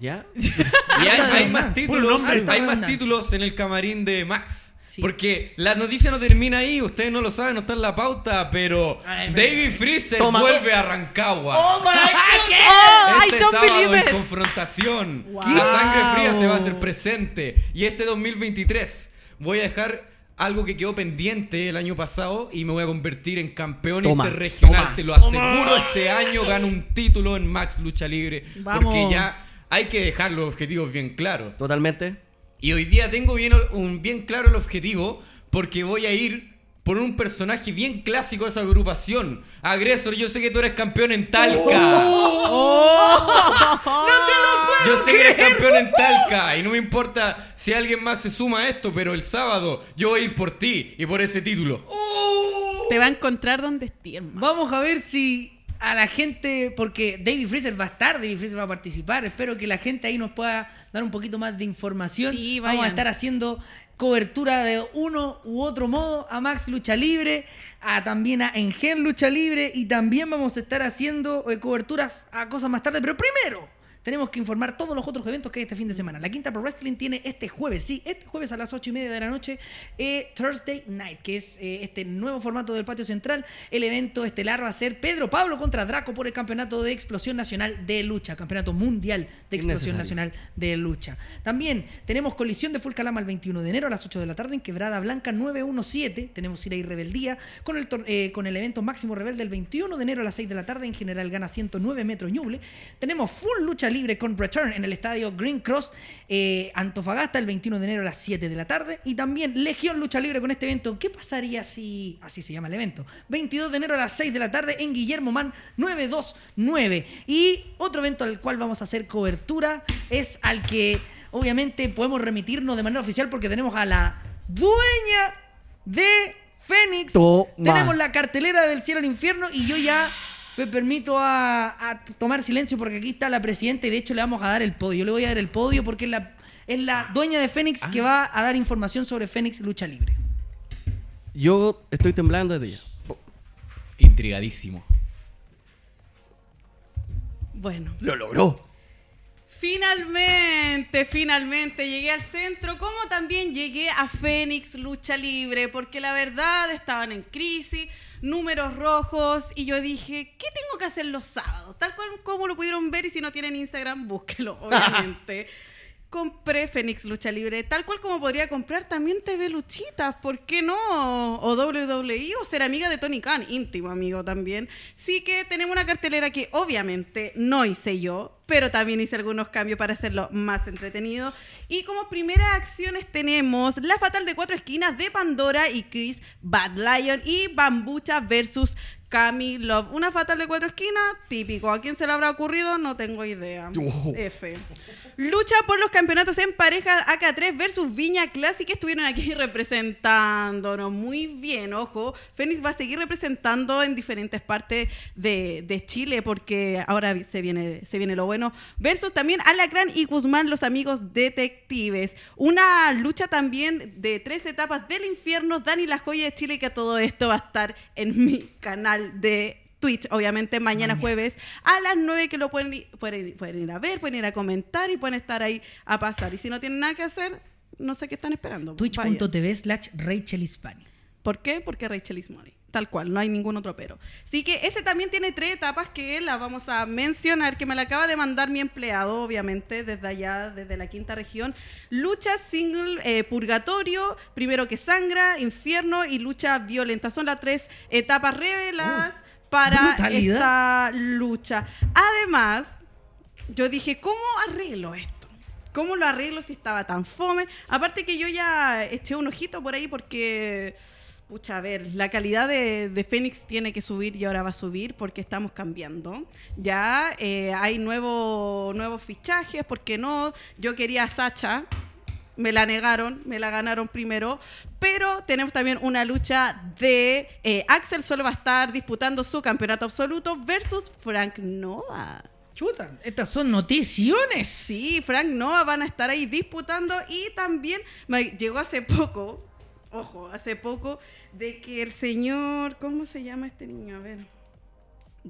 S4: ¿Ya?
S3: Y hay, más hay títulos en el camarín de Max. Porque la noticia no termina ahí, ustedes no lo saben, no está en la pauta, pero
S1: Ay,
S3: David Freezer
S4: Toma.
S3: vuelve a Rancagua.
S1: ¡Oh, my God!
S5: Oh,
S3: Este
S5: I don't
S3: sábado
S5: believe
S3: en confrontación.
S5: Wow.
S3: La sangre fría se va a hacer presente. Y este 2023 voy a dejar algo que quedó pendiente el año pasado y me voy a convertir en campeón
S4: Toma,
S3: interregional.
S4: toma.
S3: Te lo aseguro, este año gano un título en Max Lucha Libre.
S5: Vamos.
S3: Porque ya hay que dejar los objetivos bien claros.
S4: Totalmente.
S3: Y hoy día tengo bien, un, bien claro el objetivo porque voy a ir por un personaje bien clásico de esa agrupación. Agresor, yo sé que tú eres campeón en Talca. Yo sé que eres campeón en Talca y no me importa si alguien más se suma a esto, pero el sábado yo voy a ir por ti y por ese título.
S5: Te va a encontrar donde estés.
S1: Vamos a ver si a la gente, porque David Freezer va a estar, David Freezer va a participar. Espero que la gente ahí nos pueda dar un poquito más de información.
S5: Sí,
S1: Vamos a estar haciendo cobertura de uno u otro modo a Max Lucha Libre, a también a Engen Lucha Libre y también vamos a estar haciendo eh, coberturas a cosas más tarde. Pero primero tenemos que informar todos los otros eventos que hay este fin de semana. La Quinta Pro Wrestling tiene este jueves, sí, este jueves a las 8 y media de la noche, eh, Thursday Night, que es eh, este nuevo formato del Patio Central. El evento estelar va a ser Pedro Pablo contra Draco por el Campeonato de Explosión Nacional de Lucha, Campeonato Mundial de Explosión. Nacional de Lucha. También tenemos colisión de Full Calama el 21 de enero a las 8 de la tarde en Quebrada Blanca 917. Tenemos Ira y Rebeldía con el, eh, con el evento Máximo Rebelde el 21 de enero a las 6 de la tarde en General Gana 109 metros Ñuble. Tenemos Full Lucha Libre con Return en el estadio Green Cross eh, Antofagasta el 21 de enero a las 7 de la tarde. Y también Legión Lucha Libre con este evento. ¿Qué pasaría si así se llama el evento? 22 de enero a las 6 de la tarde en Guillermo Man 929. Y otro evento al cual vamos a hacer cobertura es al que obviamente podemos remitirnos de manera oficial porque tenemos a la dueña de Fénix.
S4: Toma.
S1: Tenemos la cartelera del cielo al infierno y yo ya me permito a, a tomar silencio porque aquí está la presidenta y de hecho le vamos a dar el podio. Yo le voy a dar el podio porque es la, es la dueña de Fénix que va a dar información sobre Fénix Lucha Libre.
S4: Yo estoy temblando desde ya.
S3: Intrigadísimo.
S5: Bueno.
S4: Lo logró.
S5: Finalmente, finalmente llegué al centro, como también llegué a Fénix Lucha Libre, porque la verdad estaban en crisis, números rojos, y yo dije, ¿qué tengo que hacer los sábados? Tal cual como lo pudieron ver, y si no tienen Instagram, búsquelo, obviamente. Compré Fénix Lucha Libre, tal cual como podría comprar también TV Luchitas, ¿por qué no? O WWE o ser amiga de Tony Khan, íntimo amigo también. Sí que tenemos una cartelera que obviamente no hice yo, pero también hice algunos cambios para hacerlo más entretenido. Y como primeras acciones tenemos la Fatal de Cuatro Esquinas de Pandora y Chris Bad Lion y Bambucha versus Cami Love. Una Fatal de Cuatro Esquinas, típico. ¿A quién se le habrá ocurrido? No tengo idea.
S4: Oh.
S5: F. Lucha por los campeonatos en pareja AK3 versus Viña Classic estuvieron aquí representándonos muy bien, ojo. Fénix va a seguir representando en diferentes partes de, de Chile porque ahora se viene, se viene lo bueno. Versus también Alacrán y Guzmán, los amigos detectives. Una lucha también de tres etapas del infierno. Dani La Joya de Chile, que todo esto va a estar en mi canal de Twitch, obviamente, mañana, jueves a las 9 que lo pueden, i- pueden, pueden ir a ver, pueden ir a comentar y pueden estar ahí a pasar. Y si no tienen nada que hacer, no sé qué están esperando.
S1: Twitch.tv slash Rachel Hispani.
S5: ¿Por qué? Porque Rachel is money. Tal cual, no hay ningún otro pero. Así que ese también tiene tres etapas que las vamos a mencionar, que me la acaba de mandar mi empleado, obviamente, desde allá, desde la quinta región. Lucha single, eh, purgatorio, primero que sangra, infierno y lucha violenta. Son las tres etapas reveladas para
S1: brutalidad.
S5: esta lucha. Además, yo dije, ¿cómo arreglo esto? ¿Cómo lo arreglo si estaba tan fome? Aparte que yo ya eché un ojito por ahí porque, pucha, a ver, la calidad de, de Fénix tiene que subir y ahora va a subir porque estamos cambiando. Ya eh, hay nuevo, nuevos fichajes, ¿por qué no? Yo quería a Sacha, me la negaron, me la ganaron primero, pero tenemos también una lucha de eh, Axel solo va a estar disputando su campeonato absoluto versus Frank Nova.
S1: Chuta, estas son noticiones.
S5: Sí, Frank Nova van a estar ahí disputando y también me llegó hace poco, ojo, hace poco, de que el señor, ¿cómo se llama este niño? A ver.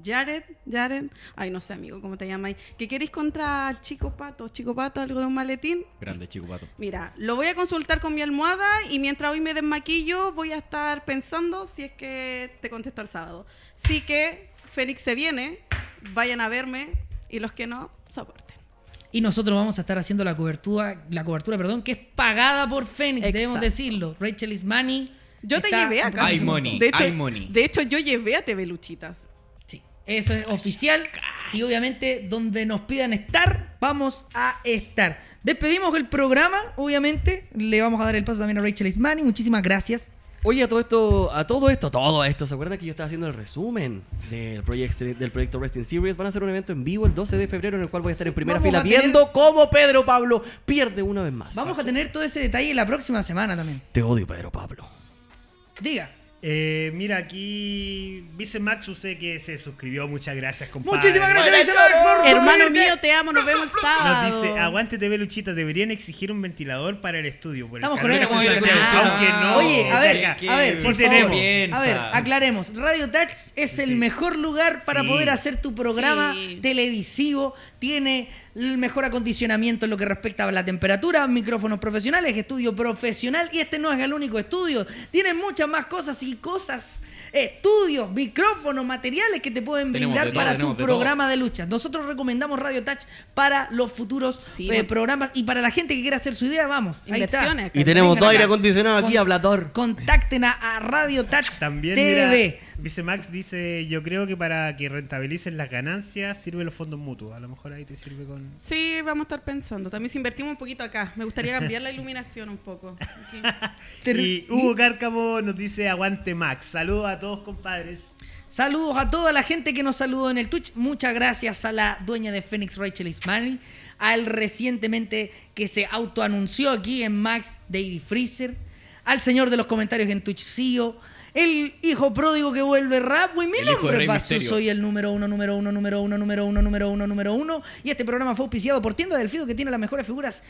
S5: Jared, Jared, ay no sé amigo, ¿cómo te llamas? ¿Que queréis contra el chico pato? ¿Chico pato algo de un maletín?
S3: Grande, chico pato.
S5: Mira, lo voy a consultar con mi almohada y mientras hoy me desmaquillo voy a estar pensando si es que te contesto el sábado. Así que Fénix se viene, vayan a verme y los que no, soporten.
S1: Y nosotros vamos a estar haciendo la cobertura, la cobertura, perdón, que es pagada por Fénix, debemos decirlo. Rachel Ismani.
S5: Yo te llevé acá.
S1: próximo
S5: de hecho, De hecho, yo llevé a TV Luchitas.
S1: Eso es oficial. Y obviamente, donde nos pidan estar, vamos a estar. Despedimos el programa, obviamente. Le vamos a dar el paso también a Rachel Ismani. Muchísimas gracias.
S4: Oye, a todo esto, a todo esto, todo esto, ¿se acuerdan que yo estaba haciendo el resumen del proyecto, del proyecto Wrestling Series? Van a hacer un evento en vivo el 12 de febrero en el cual voy a estar en primera fila
S1: tener-
S4: viendo cómo Pedro Pablo pierde una vez más.
S1: Vamos a tener todo ese detalle la próxima semana también.
S4: Te odio, Pedro Pablo.
S1: Diga.
S2: Eh, mira, aquí Vice Max, usted que se suscribió, muchas gracias, compadre.
S1: Muchísimas gracias, Vice Max, por
S5: Hermano mío, te amo, nos vemos el sábado.
S2: Nos dice, aguante TV Luchita, deberían exigir un ventilador para el estudio. por el
S1: Estamos con.
S2: Santiago. Aunque no.
S1: Oye, a ver, a ver,
S2: sí
S1: por
S2: tenemos.
S1: favor. A ver, aclaremos. Radio Touch es el mejor lugar para
S2: Sí.
S1: poder hacer tu programa
S5: Sí.
S1: televisivo. Tiene el mejor acondicionamiento en lo que respecta a la temperatura, micrófonos profesionales, estudio profesional. Y este no es el único estudio. Tiene muchas más cosas y cosas, estudios, micrófonos, materiales que te pueden
S3: Tenemos
S1: brindar
S3: todo,
S1: para tu
S3: de
S1: programa de lucha. Nosotros recomendamos Radio Touch para los futuros eh, programas y para la gente que quiera hacer su idea, vamos. Ahí está.
S4: Y tenemos dos aire acondicionado aquí,
S1: Con-
S4: hablador.
S1: Contacten a, a Radio Touch
S2: También,
S1: TV.
S2: mira, Vice Max dice, yo creo que para que rentabilicen las ganancias sirven los fondos mutuos. A lo mejor ahí te sirve con...
S5: Sí, vamos a estar pensando. También si invertimos un poquito acá. Me gustaría cambiar la iluminación un poco.
S2: Y Hugo Cárcamo nos dice, aguante Max. Saludos a todos, compadres.
S1: Saludos a toda la gente que nos saludó en el Twitch. Muchas gracias a la dueña de Phoenix, Rachel Ismani. Al recientemente que se autoanunció aquí en Max, David Freezer. Al señor de los comentarios en Twitch, CEO. El hijo pródigo que vuelve rap. Y mi
S3: El
S1: nombre es Paso, soy el número uno, número uno, número uno, número uno, número uno, número uno. Y este programa fue auspiciado por Tienda del Fido, que tiene las mejores figuras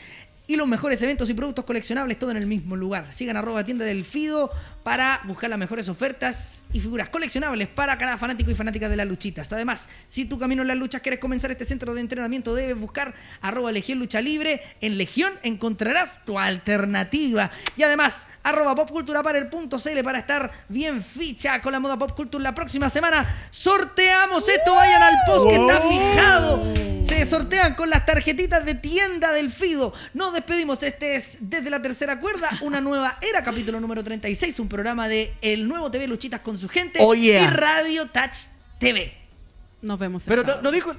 S1: y los mejores eventos y productos coleccionables, todo en el mismo lugar. Sigan arroba Tienda del Fido para buscar las mejores ofertas y figuras coleccionables para cada fanático y fanática de las luchitas. Además, si tu camino en las luchas quieres comenzar este centro de entrenamiento, debes buscar arroba Legión Lucha Libre. En Legión encontrarás tu alternativa. Y además, arroba Pop Cultura para el punto CL para estar bien ficha con la moda Pop Culture la próxima semana. Sorteamos esto, vayan al post que está fijado. Se sortean con las tarjetitas de tienda del Fido. Nos despedimos. Este es Desde la Tercera Cuerda, una nueva era, capítulo número 36, un programa de El Nuevo TV Luchitas con su gente
S4: Oh, yeah.
S1: y Radio Touch TV.
S5: Nos vemos. el
S4: Pero
S5: sábado.
S4: no dijo...